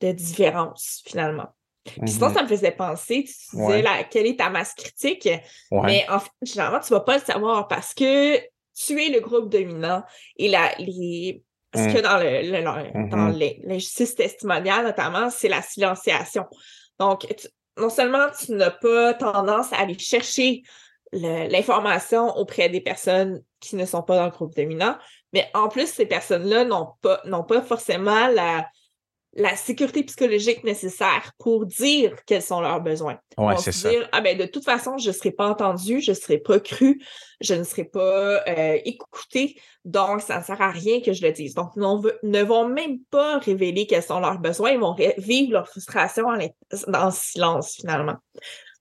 de différence, finalement. Puis sinon, mmh ça me faisait penser, tu disais quelle est ta masse critique, mais en fait, généralement, tu vas pas le savoir parce que tu es le groupe dominant et la, les, ce mmh. que dans le, dans mmh l'injustice testimoniale, notamment, c'est la silenciation. Donc, non seulement tu n'as pas tendance à aller chercher l'information auprès des personnes qui ne sont pas dans le groupe dominant, mais en plus, ces personnes-là n'ont pas, n'ont pas forcément la, la sécurité psychologique nécessaire pour dire quels sont leurs besoins. Ouais, c'est ça. Dire, ah ben, de toute façon, je ne serai pas entendu, je ne serai pas cru, je ne serai pas euh, écouté, donc ça ne sert à rien que je le dise. Donc, ils ne vont même pas révéler quels sont leurs besoins, ils vont vivre leur frustration en, dans le silence, finalement.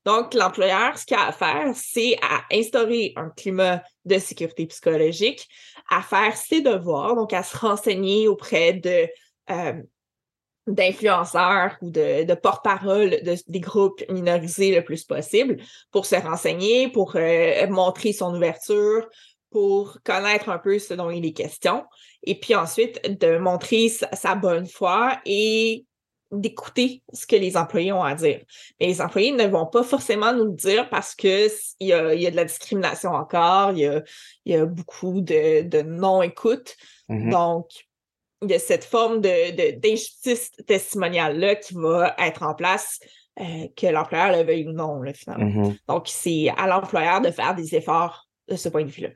Donc, l'employeur, ce qu'il a à faire, c'est à instaurer un climat de sécurité psychologique, à faire ses devoirs, donc à se renseigner auprès de euh, d'influenceurs ou de, de porte-parole de, des groupes minorisés le plus possible pour se renseigner, pour euh, montrer son ouverture, pour connaître un peu ce dont il est question, et puis ensuite de montrer sa, bonne foi et d'écouter ce que les employés ont à dire. Mais les employés ne vont pas forcément nous le dire parce que il y a, y a de la discrimination encore, il y a, y a beaucoup de, de non-écoute. Mm-hmm. Donc, il y a cette forme de, d'injustice testimoniale-là qui va être en place, euh, que l'employeur le veuille ou non, finalement. Mm-hmm. Donc, c'est à l'employeur de faire des efforts de ce point de vue-là.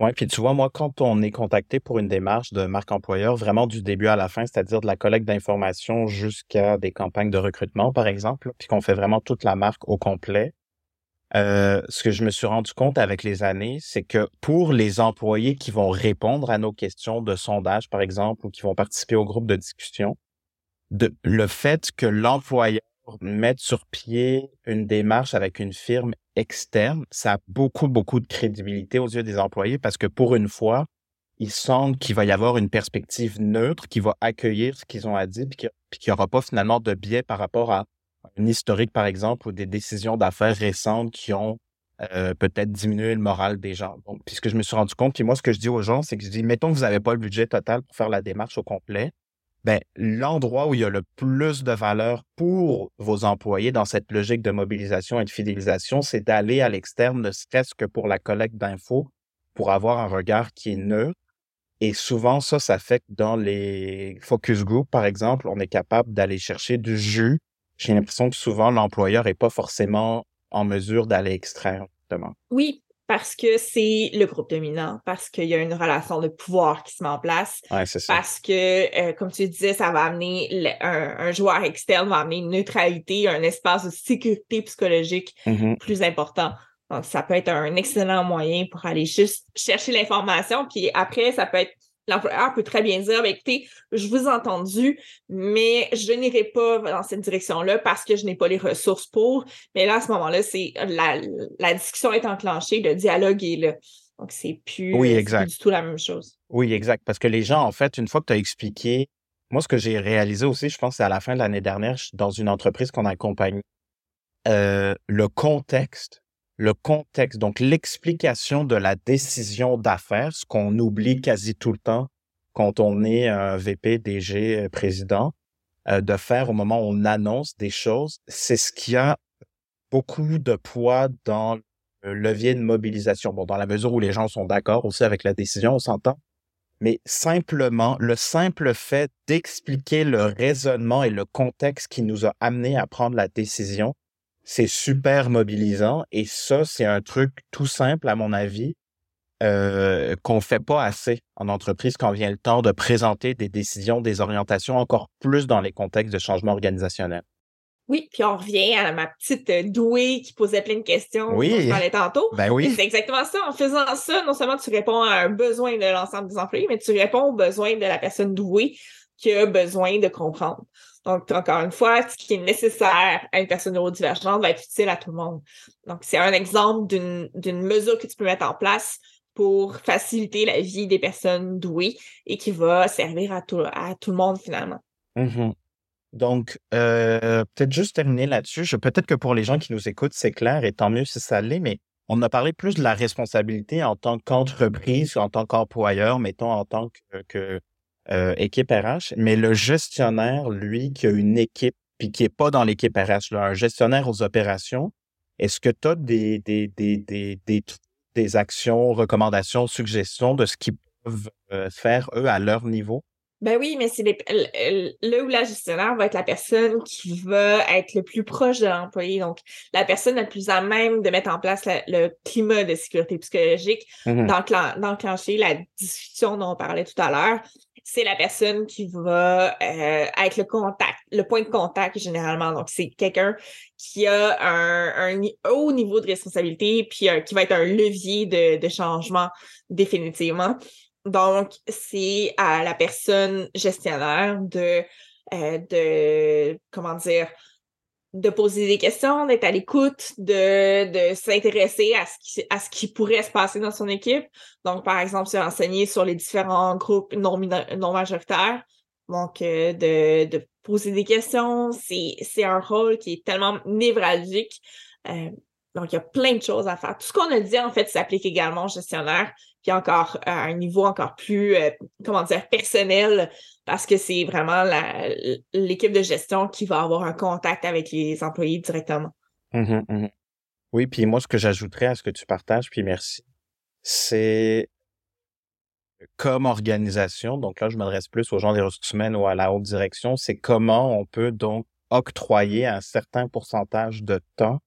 Oui, puis tu vois, moi, quand on est contacté pour une démarche de marque employeur, vraiment du début à la fin, c'est-à-dire de la collecte d'informations jusqu'à des campagnes de recrutement, par exemple, puis qu'on fait vraiment toute la marque au complet, euh, ce que je me suis rendu compte avec les années, c'est que pour les employés qui vont répondre à nos questions de sondage, par exemple, ou qui vont participer au groupe de discussion, le fait que l'employeur mette sur pied une démarche avec une firme externe, ça a beaucoup, beaucoup de crédibilité aux yeux des employés parce que pour une fois, ils sentent qu'il va y avoir une perspective neutre qui va accueillir ce qu'ils ont à dire, puis qu'il n'y aura pas finalement de biais par rapport à historique, par exemple, ou des décisions d'affaires récentes qui ont euh, peut-être diminué le moral des gens. Donc, puis je me suis rendu compte, puis moi, ce que je dis aux gens, c'est que je dis, mettons que vous n'avez pas le budget total pour faire la démarche au complet, ben, l'endroit où il y a le plus de valeur pour vos employés dans cette logique de mobilisation et de fidélisation, c'est d'aller à l'externe, ne serait-ce que pour la collecte d'infos, pour avoir un regard qui est neutre. Et souvent, ça, ça fait que dans les focus group, par exemple, on est capable d'aller chercher du jus. J'ai l'impression que souvent, l'employeur n'est pas forcément en mesure d'aller extraire, justement. Oui, parce que c'est le groupe dominant, parce qu'il y a une relation de pouvoir qui se met en place, ouais, ça. parce que, euh, comme tu disais, ça va amener un, joueur externe, va amener une neutralité, un espace de sécurité psychologique mm-hmm. plus important. Donc, ça peut être un excellent moyen pour aller juste chercher l'information, puis après, ça peut être l'employeur peut très bien dire, ben, écoutez, je vous ai entendu, mais je n'irai pas dans cette direction-là parce que je n'ai pas les ressources pour. Mais là, à ce moment-là, c'est la, la, discussion est enclenchée, le dialogue est là. Donc, c'est plus, oui, plus du tout la même chose. Oui, exact. Parce que les gens, en fait, une fois que tu as expliqué, moi, ce que j'ai réalisé aussi, je pense, c'est à la fin de l'année dernière, dans une entreprise qu'on a accompagnée, euh, le contexte le contexte, donc l'explication de la décision d'affaires, ce qu'on oublie quasi tout le temps quand on est un VP, DG, euh, président, euh, de faire au moment où on annonce des choses, c'est ce qui a beaucoup de poids dans le levier de mobilisation. Bon, dans la mesure où les gens sont d'accord aussi avec la décision, on s'entend. Mais simplement, le simple fait d'expliquer le raisonnement et le contexte qui nous a amené à prendre la décision, c'est super mobilisant et ça, c'est un truc tout simple, à mon avis, euh, qu'on fait pas assez en entreprise quand vient le temps de présenter des décisions, des orientations encore plus dans les contextes de changement organisationnel. Oui, puis on revient à ma petite euh, douée qui posait plein de questions oui. dont je parlais tantôt. Ben oui. C'est exactement ça. En faisant ça, non seulement tu réponds à un besoin de l'ensemble des employés, mais tu réponds aux besoins de la personne douée qui a besoin de comprendre. Donc, encore une fois, ce qui est nécessaire à une personne neurodivergente va être utile à tout le monde. Donc, c'est un exemple d'une mesure que tu peux mettre en place pour faciliter la vie des personnes douées et qui va servir à tout, à tout le monde finalement. Mm-hmm. Donc, euh, peut-être juste terminer là-dessus. Peut-être que pour les gens qui nous écoutent, c'est clair et tant mieux si ça l'est, mais on a parlé plus de la responsabilité en tant qu'entreprise, en tant qu'employeur, mettons en tant que, que euh, équipe RH, mais le gestionnaire, lui, qui a une équipe, puis qui est pas dans l'équipe RH, là, un gestionnaire aux opérations, est-ce que tu as des, des, des, des, des, des, actions, recommandations, suggestions de ce qu'ils peuvent euh, faire, eux, à leur niveau? Ben oui, mais c'est le ou la gestionnaire va être la personne qui va être le plus proche de l'employé. Donc, la personne la plus à même de mettre en place le climat de sécurité psychologique, mmh d'enclencher la discussion dont on parlait tout à l'heure, c'est la personne qui va euh, être le contact, le point de contact généralement. Donc, c'est quelqu'un qui a un, haut niveau de responsabilité, puis euh, qui va être un levier de, changement définitivement. Donc, c'est à la personne gestionnaire de, euh, de comment dire, de poser des questions, d'être à l'écoute, de, de s'intéresser à ce qui à ce qui pourrait se passer dans son équipe. Donc, par exemple, se renseigner sur les différents groupes non, non majoritaires. Donc, euh, de, de poser des questions, c'est, un rôle qui est tellement névralgique. Euh, donc, il y a plein de choses à faire. Tout ce qu'on a dit, en fait, s'applique également au gestionnaire, puis encore à un niveau encore plus, euh, comment dire, personnel, parce que c'est vraiment l'équipe de gestion qui va avoir un contact avec les employés directement. Mmh mmh oui, puis moi, ce que j'ajouterais à ce que tu partages, puis merci, c'est comme organisation, donc là, je m'adresse plus aux gens des ressources humaines ou à la haute direction, c'est comment on peut donc octroyer un certain pourcentage de temps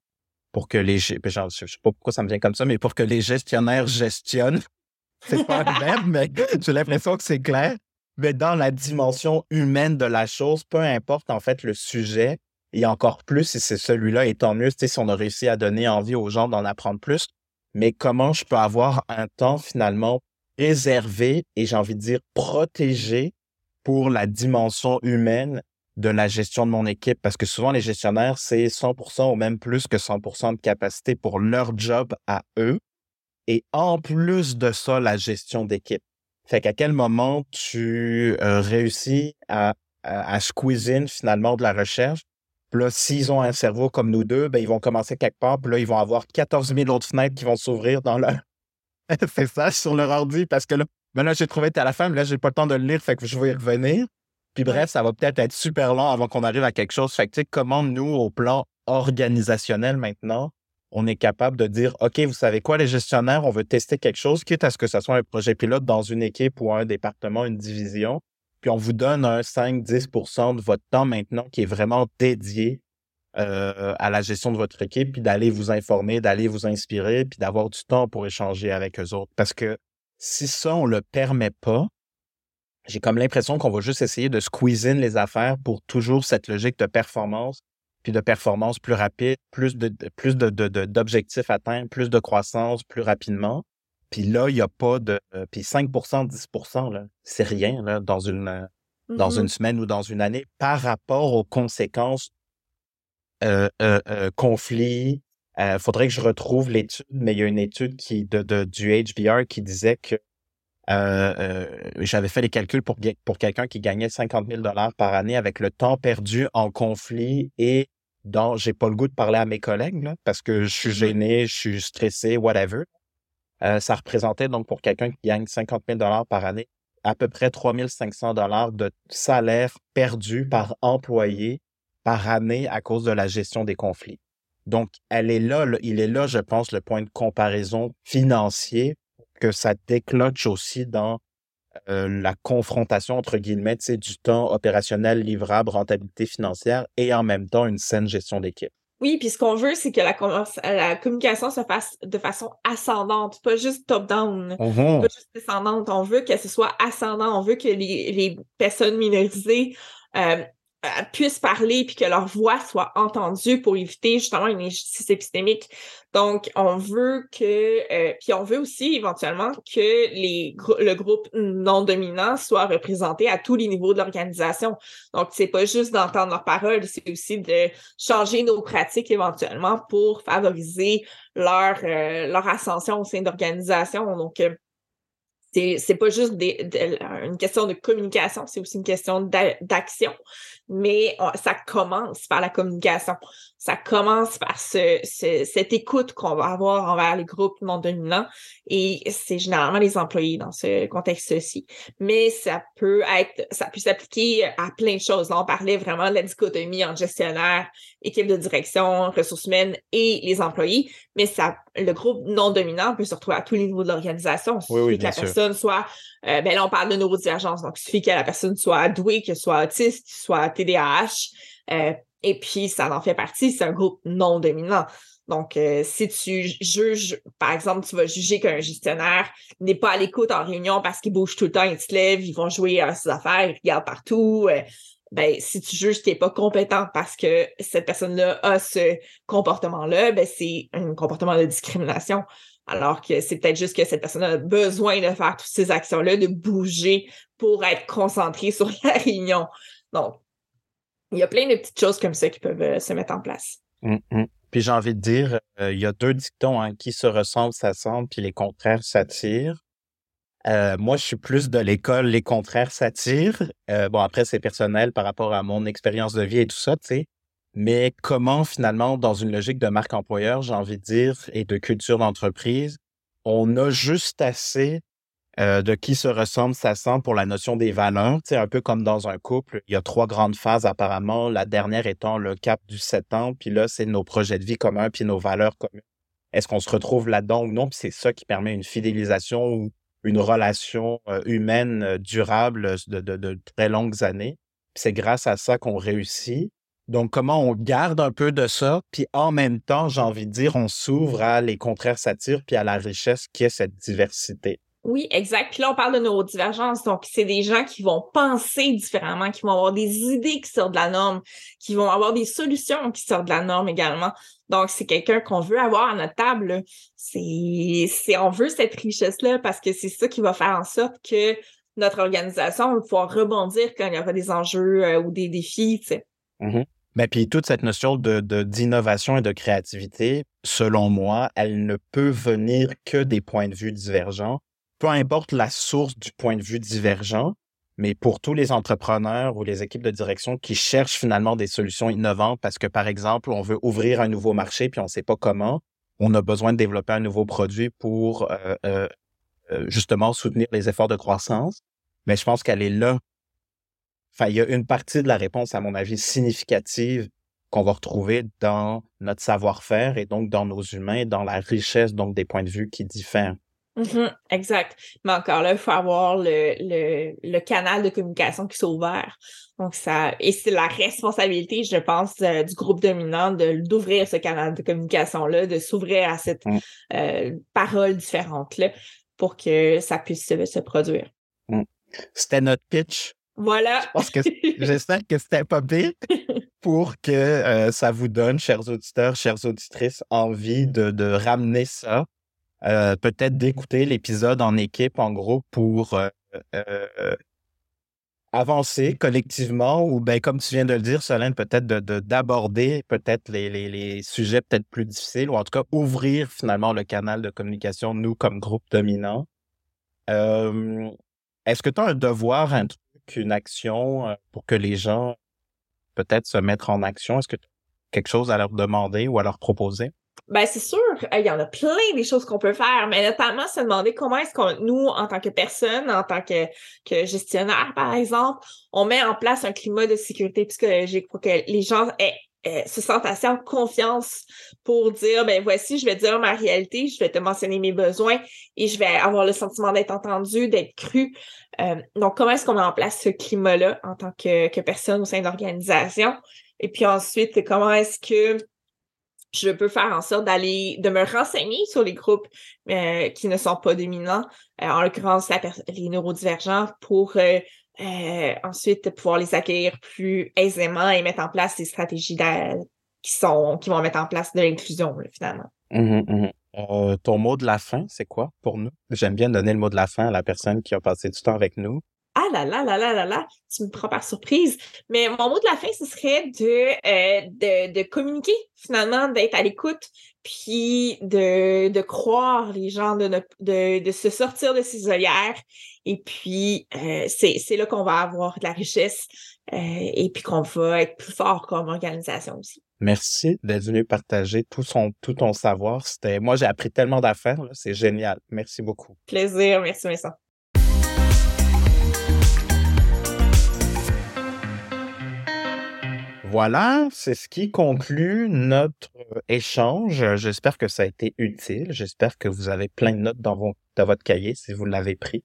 pour que les, je sais pas mais pour que les gestionnaires gestionnent. C'est pas le mais j'ai l'impression que c'est clair mais dans la dimension humaine de la chose, peu importe en fait le sujet, et encore plus si c'est celui-là, et tant mieux si on a réussi à donner envie aux gens d'en apprendre plus, mais comment je peux avoir un temps finalement réservé et j'ai envie de dire protégé pour la dimension humaine de la gestion de mon équipe? Parce que souvent les gestionnaires, c'est 100% ou même plus que 100% de capacité pour leur job à eux. Et en plus de ça, la gestion d'équipe. Fait qu'à quel moment tu euh, réussis à, à, squeeze finalement de la recherche? Puis là, s'ils ont un cerveau comme nous deux, ben, ils vont commencer quelque part, puis là, ils vont avoir 14 000 autres fenêtres qui vont s'ouvrir dans leur... C'est ça, sur leur ordi, parce que là, ben là, j'ai trouvé à la fin, mais là, j'ai pas le temps de le lire, fait que je vais y revenir. Puis bref, ça va peut-être être super long avant qu'on arrive à quelque chose. Fait que, tu sais, comment nous, au plan organisationnel maintenant, on est capable de dire, OK, vous savez quoi, les gestionnaires, on veut tester quelque chose, quitte à ce que ce soit un projet pilote dans une équipe ou un département, une division. Puis on vous donne un 5-10% de votre temps maintenant qui est vraiment dédié euh, à la gestion de votre équipe, puis d'aller vous informer, d'aller vous inspirer, puis d'avoir du temps pour échanger avec eux autres. Parce que si ça, on le permet pas, j'ai comme l'impression qu'on va juste essayer de squeeze les affaires pour toujours cette logique de performance, puis de performance plus rapide, plus de plus de, d'objectifs atteints, plus de croissance plus rapidement. Puis là, il n'y a pas de. Euh, puis 5% 10 là, c'est rien là, dans, une, dans mm-hmm. une semaine ou dans une année par rapport aux conséquences euh, euh, euh conflits. Il faudrait que je retrouve l'étude, mais il y a une étude qui de, de du HBR qui disait que euh, euh, j'avais fait les calculs pour, pour quelqu'un qui gagnait 50 000 dollars par année avec le temps perdu en conflit et dont j'ai pas le goût de parler à mes collègues là, parce que je suis gêné, je suis stressé, whatever. Euh, ça représentait donc pour quelqu'un qui gagne 50 000 dollars par année à peu près 3 500 dollars de salaire perdu par employé par année à cause de la gestion des conflits. Donc, elle est là, il est là, je pense, le point de comparaison financier que ça déclenche aussi dans euh, la confrontation, entre guillemets, du temps opérationnel, livrable, rentabilité financière et en même temps une saine gestion d'équipe. Oui, puis ce qu'on veut, c'est que la, la, communication se fasse de façon ascendante, pas juste top-down, mmh pas juste descendante. On veut que ce soit ascendant. On veut que les, les personnes minorisées euh, euh, puissent parler puis que leur voix soit entendue pour éviter justement une injustice épistémique. Donc, on veut que, euh, puis on veut aussi éventuellement que les, le groupe non dominant soit représenté à tous les niveaux de l'organisation. Donc, c'est pas juste d'entendre leurs paroles, c'est aussi de changer nos pratiques éventuellement pour favoriser leur, euh, leur ascension au sein d'organisation. Donc, c'est pas juste une question de communication, c'est aussi une question d'action. Mais ça commence par la communication. Ça commence par ce, cette écoute qu'on va avoir envers les groupes non dominants. Et c'est généralement les employés dans ce contexte-ci. Mais ça peut être, ça peut s'appliquer à plein de choses. Là, on parlait vraiment de la dichotomie entre gestionnaire, équipe de direction, ressources humaines et les employés. Mais ça, le groupe non dominant peut se retrouver à tous les niveaux de l'organisation. Oui, oui, que la personne soit, euh, ben là, on parle de neurodivergence. Donc, il suffit que la personne soit douée, qu'elle soit autiste, qu'elle soit TDAH. Euh, et puis, ça en fait partie. C'est un groupe non dominant. Donc, euh, si tu juges, par exemple, tu vas juger qu'un gestionnaire n'est pas à l'écoute en réunion parce qu'il bouge tout le temps, il se lève, ils vont jouer à ses affaires, ils regardent partout. Euh, ben, si tu juges qu'il n'est pas compétent parce que cette personne-là a ce comportement-là, ben, c'est un comportement de discrimination. Alors que c'est peut-être juste que cette personne a besoin de faire toutes ces actions-là, de bouger pour être concentré sur la réunion. Donc, il y a plein de petites choses comme ça qui peuvent euh, se mettre en place. Hum, hum. Puis j'ai envie de dire, euh, il y a deux dictons hein, qui se ressemblent, s'assemblent, puis les contraires s'attirent. Euh, moi, je suis plus de l'école, les contraires s'attirent. bon, après, c'est personnel par rapport à mon expérience de vie et tout ça, tu sais. Mais comment, finalement, dans une logique de marque employeur, j'ai envie de dire, et de culture d'entreprise, on a juste assez euh, de qui se ressemble, ça sent pour la notion des valeurs. C'est un peu comme dans un couple, il y a trois grandes phases apparemment, la dernière étant le cap du sept ans, puis là, c'est nos projets de vie communs, puis nos valeurs communes. Est-ce qu'on se retrouve là-dedans ou non? C'est ça qui permet une fidélisation ou une relation euh, humaine euh, durable de, de, très longues années. c'est grâce à ça qu'on réussit. Donc, comment on garde un peu de ça, puis en même temps, j'ai envie de dire, on s'ouvre à les contraires satires, puis à la richesse qui est cette diversité. Oui, exact. Puis là, on parle de neurodivergence. Donc, c'est des gens qui vont penser différemment, qui vont avoir des idées qui sortent de la norme, qui vont avoir des solutions qui sortent de la norme également. Donc, c'est quelqu'un qu'on veut avoir à notre table. C'est, on veut cette richesse-là parce que c'est ça qui va faire en sorte que notre organisation va pouvoir rebondir quand il y aura des enjeux euh, ou des défis, tu sais. Mm-hmm. Mais puis toute cette notion de, d'innovation et de créativité, selon moi, elle ne peut venir que des points de vue divergents peu importe la source du point de vue divergent, mais pour tous les entrepreneurs ou les équipes de direction qui cherchent finalement des solutions innovantes parce que, par exemple, on veut ouvrir un nouveau marché puis on ne sait pas comment, on a besoin de développer un nouveau produit pour euh, euh, euh, justement soutenir les efforts de croissance. Mais je pense qu'elle est là enfin, il y a une partie de la réponse, à mon avis, significative qu'on va retrouver dans notre savoir-faire et donc dans nos humains, dans la richesse donc des points de vue qui diffèrent. Mm-hmm, exact. Mais encore là, il faut avoir le, le, le, canal de communication qui s'ouvre. Donc, ça, et c'est la responsabilité, je pense, du groupe dominant de, d'ouvrir ce canal de communication-là, de s'ouvrir à cette mm. euh, parole différente-là pour que ça puisse se, produire. Mm. C'était notre pitch. Voilà. que, j'espère que c'était pas pire pour que euh, ça vous donne, chers auditeurs, chères auditrices, envie de, de ramener ça euh, peut-être d'écouter l'épisode en équipe, en groupe, pour euh, euh, avancer collectivement ou, ben, comme tu viens de le dire, Solène, peut-être de, d'aborder peut-être les, les, les, sujets peut-être plus difficiles ou en tout cas ouvrir finalement le canal de communication, nous, comme groupe dominant. est-ce que tu as un devoir, un truc, une action pour que les gens peut-être se mettent en action? Est-ce que tu as quelque chose à leur demander ou à leur proposer? Ben, c'est sûr, il y en a plein des choses qu'on peut faire, mais notamment se demander comment est-ce qu'on, nous, en tant que personne, en tant que, que gestionnaire, par exemple, on met en place un climat de sécurité psychologique pour que les gens se sentent assez en confiance pour dire, ben voici, je vais dire ma réalité, je vais te mentionner mes besoins et je vais avoir le sentiment d'être entendu, d'être cru. Euh, donc, comment est-ce qu'on met en place ce climat-là en tant que, que personne au sein de l'organisation? Et puis ensuite, comment est-ce que je peux faire en sorte d'aller, de me renseigner sur les groupes euh, qui ne sont pas dominants, euh, en l'occurrence les neurodivergents, pour euh, ensuite pouvoir les accueillir plus aisément et mettre en place des stratégies qui sont qui vont mettre en place de l'inclusion finalement. Mmh mmh ton mot de la fin, c'est quoi pour nous? J'aime bien donner le mot de la fin à la personne qui a passé du temps avec nous ah là là là là là là, tu me prends par surprise. Mais mon mot de la fin, ce serait de, euh, de, de, communiquer, finalement, d'être à l'écoute, puis de, de croire les gens, de, de, de se sortir de ces œillères. Et puis, euh, c'est là qu'on va avoir de la richesse euh, et puis qu'on va être plus fort comme organisation aussi. Merci d'être venu partager tout, son, tout ton savoir. C'était, moi, j'ai appris tellement d'affaires. C'est génial. Merci beaucoup. Plaisir. Merci, Vincent. Voilà, c'est ce qui conclut notre échange. J'espère que ça a été utile. J'espère que vous avez plein de notes dans, votre cahier si vous l'avez pris.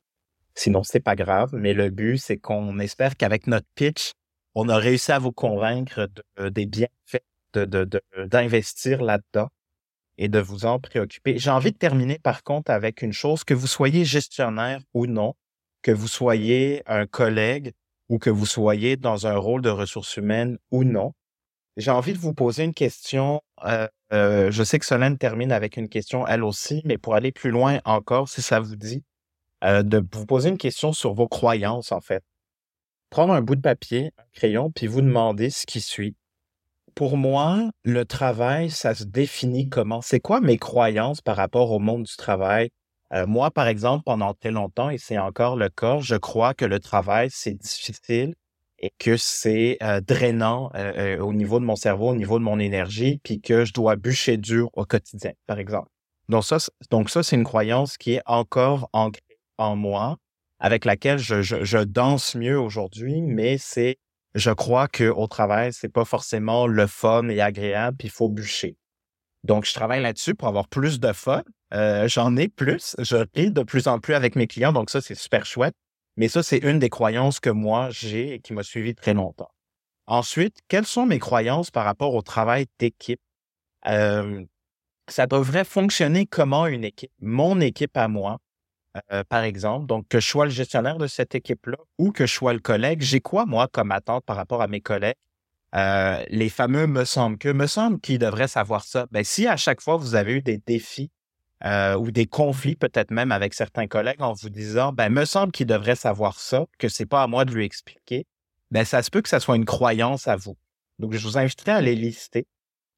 Sinon, c'est pas grave. Mais le but, c'est qu'on espère qu'avec notre pitch, on a réussi à vous convaincre des bienfaits d'investir de, là-dedans et de vous en préoccuper. J'ai envie de terminer par contre avec une chose, que vous soyez gestionnaire ou non, que vous soyez un collègue, ou que vous soyez dans un rôle de ressources humaines ou non. J'ai envie de vous poser une question. Euh, euh, je sais que Solène termine avec une question elle aussi, mais pour aller plus loin encore, si ça vous dit, euh, de vous poser une question sur vos croyances, en fait. Prendre un bout de papier, un crayon, puis vous demander ce qui suit. Pour moi, le travail, ça se définit comment? C'est quoi mes croyances par rapport au monde du travail? Euh, moi, par exemple, pendant très longtemps, et c'est encore le cas, je crois que le travail, c'est difficile et que c'est euh, drainant euh, au niveau de mon cerveau, au niveau de mon énergie, puis que je dois bûcher dur au quotidien, par exemple. Donc ça, donc ça, c'est une croyance qui est encore ancrée en moi, avec laquelle je, je, danse mieux aujourd'hui, mais c'est, je crois que au travail, c'est pas forcément le fun et agréable, puis il faut bûcher. Donc, je travaille là-dessus pour avoir plus de fun. Euh, j'en ai plus. Je ris de plus en plus avec mes clients. Donc, ça, c'est super chouette. Mais ça, c'est une des croyances que moi, j'ai et qui m'a suivi très longtemps. Ensuite, quelles sont mes croyances par rapport au travail d'équipe? Euh, ça devrait fonctionner comment une équipe? Mon équipe à moi, euh, par exemple. Donc, que je sois le gestionnaire de cette équipe-là ou que je sois le collègue, j'ai quoi, moi, comme attente par rapport à mes collègues? Les fameux me semble que, me semble qu'ils devraient savoir ça. Ben, si à chaque fois vous avez eu des défis euh, ou des conflits peut-être même avec certains collègues en vous disant, ben, me semble qu'il devrait savoir ça, que c'est pas à moi de lui expliquer, ben, ça se peut que ça soit une croyance à vous. Donc, je vous inviterai à les lister.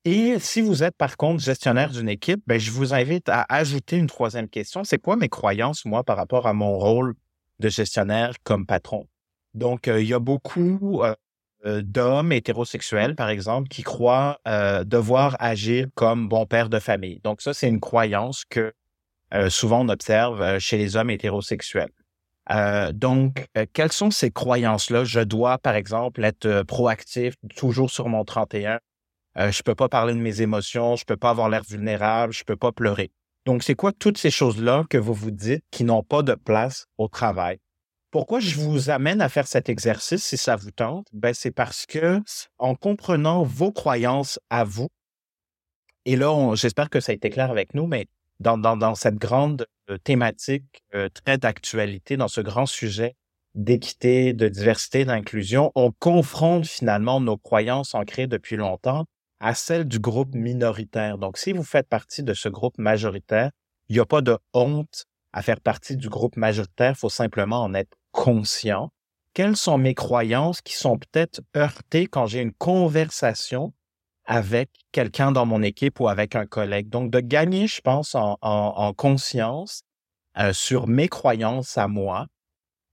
Et si vous êtes par contre gestionnaire d'une équipe, ben, je vous invite à ajouter une troisième question. C'est quoi mes croyances, moi, par rapport à mon rôle de gestionnaire comme patron? Donc, euh, il y a beaucoup euh, d'hommes hétérosexuels, par exemple, qui croient euh, devoir agir comme bon père de famille. Donc ça, c'est une croyance que euh, souvent on observe chez les hommes hétérosexuels. Euh, donc, euh, quelles sont ces croyances-là? Je dois, par exemple, être euh, proactif, toujours sur mon 31. Euh, je peux pas parler de mes émotions, je peux pas avoir l'air vulnérable, je peux pas pleurer. Donc, c'est quoi toutes ces choses-là que vous vous dites qui n'ont pas de place au travail? Pourquoi je vous amène à faire cet exercice si ça vous tente? Ben, c'est parce que en comprenant vos croyances à vous, et là, j'espère que ça a été clair avec nous, mais dans, cette grande euh, thématique euh, très d'actualité, dans ce grand sujet d'équité, de diversité, d'inclusion, on confronte finalement nos croyances ancrées depuis longtemps à celles du groupe minoritaire. Donc, si vous faites partie de ce groupe majoritaire, il n'y a pas de honte à faire partie du groupe majoritaire, il faut simplement en être conscient. Quelles sont mes croyances qui sont peut-être heurtées quand j'ai une conversation avec quelqu'un dans mon équipe ou avec un collègue. Donc, de gagner, je pense, en, en, conscience euh, sur mes croyances à moi,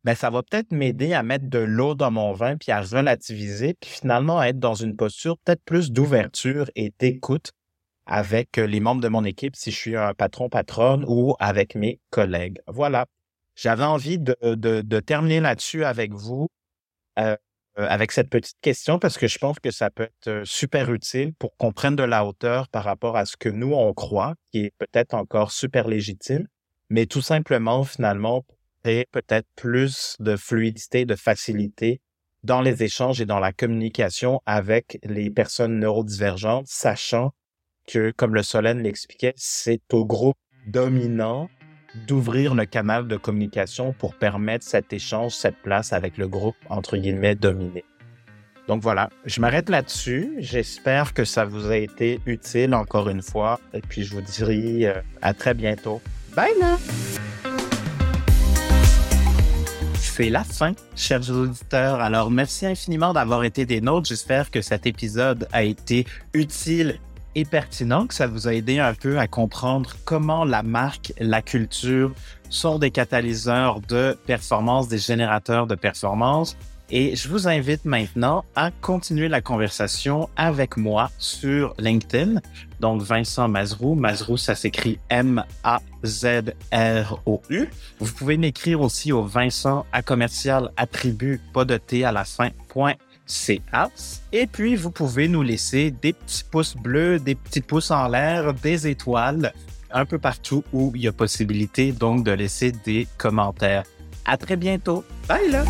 ben, ça va peut-être m'aider à mettre de l'eau dans mon vin, puis à relativiser, puis finalement à être dans une posture peut-être plus d'ouverture et d'écoute avec euh, les membres de mon équipe si je suis un patron, patronne ou avec mes collègues. Voilà. J'avais envie de, de, de terminer là-dessus avec vous. Euh, euh, avec cette petite question parce que je pense que ça peut être euh, super utile pour qu'on prenne de la hauteur par rapport à ce que nous, on croit, qui est peut-être encore super légitime, mais tout simplement, finalement, et peut-être plus de fluidité, de facilité dans les échanges et dans la communication avec les personnes neurodivergentes, sachant que, comme le Solène l'expliquait, c'est au groupe dominant d'ouvrir le canal de communication pour permettre cet échange, cette place avec le groupe, entre guillemets, dominé. Donc voilà, je m'arrête là-dessus. J'espère que ça vous a été utile encore une fois. Et puis je vous dirai euh, à très bientôt. Bye là! C'est la fin, chers auditeurs. Alors merci infiniment d'avoir été des nôtres. J'espère que cet épisode a été utile et pertinent, que ça vous a aidé un peu à comprendre comment la marque, la culture sont des catalyseurs de performance, des générateurs de performance. Et je vous invite maintenant à continuer la conversation avec moi sur LinkedIn. Donc, Vincent Mazrou. Mazrou, ça s'écrit M-A-Z-R-O-U. Vous pouvez m'écrire aussi au Vincent à commercial attribut, pas de T à la fin, point et puis, vous pouvez nous laisser des petits pouces bleus, des petits pouces en l'air, des étoiles, un peu partout où il y a possibilité donc de laisser des commentaires. À très bientôt. Bye là!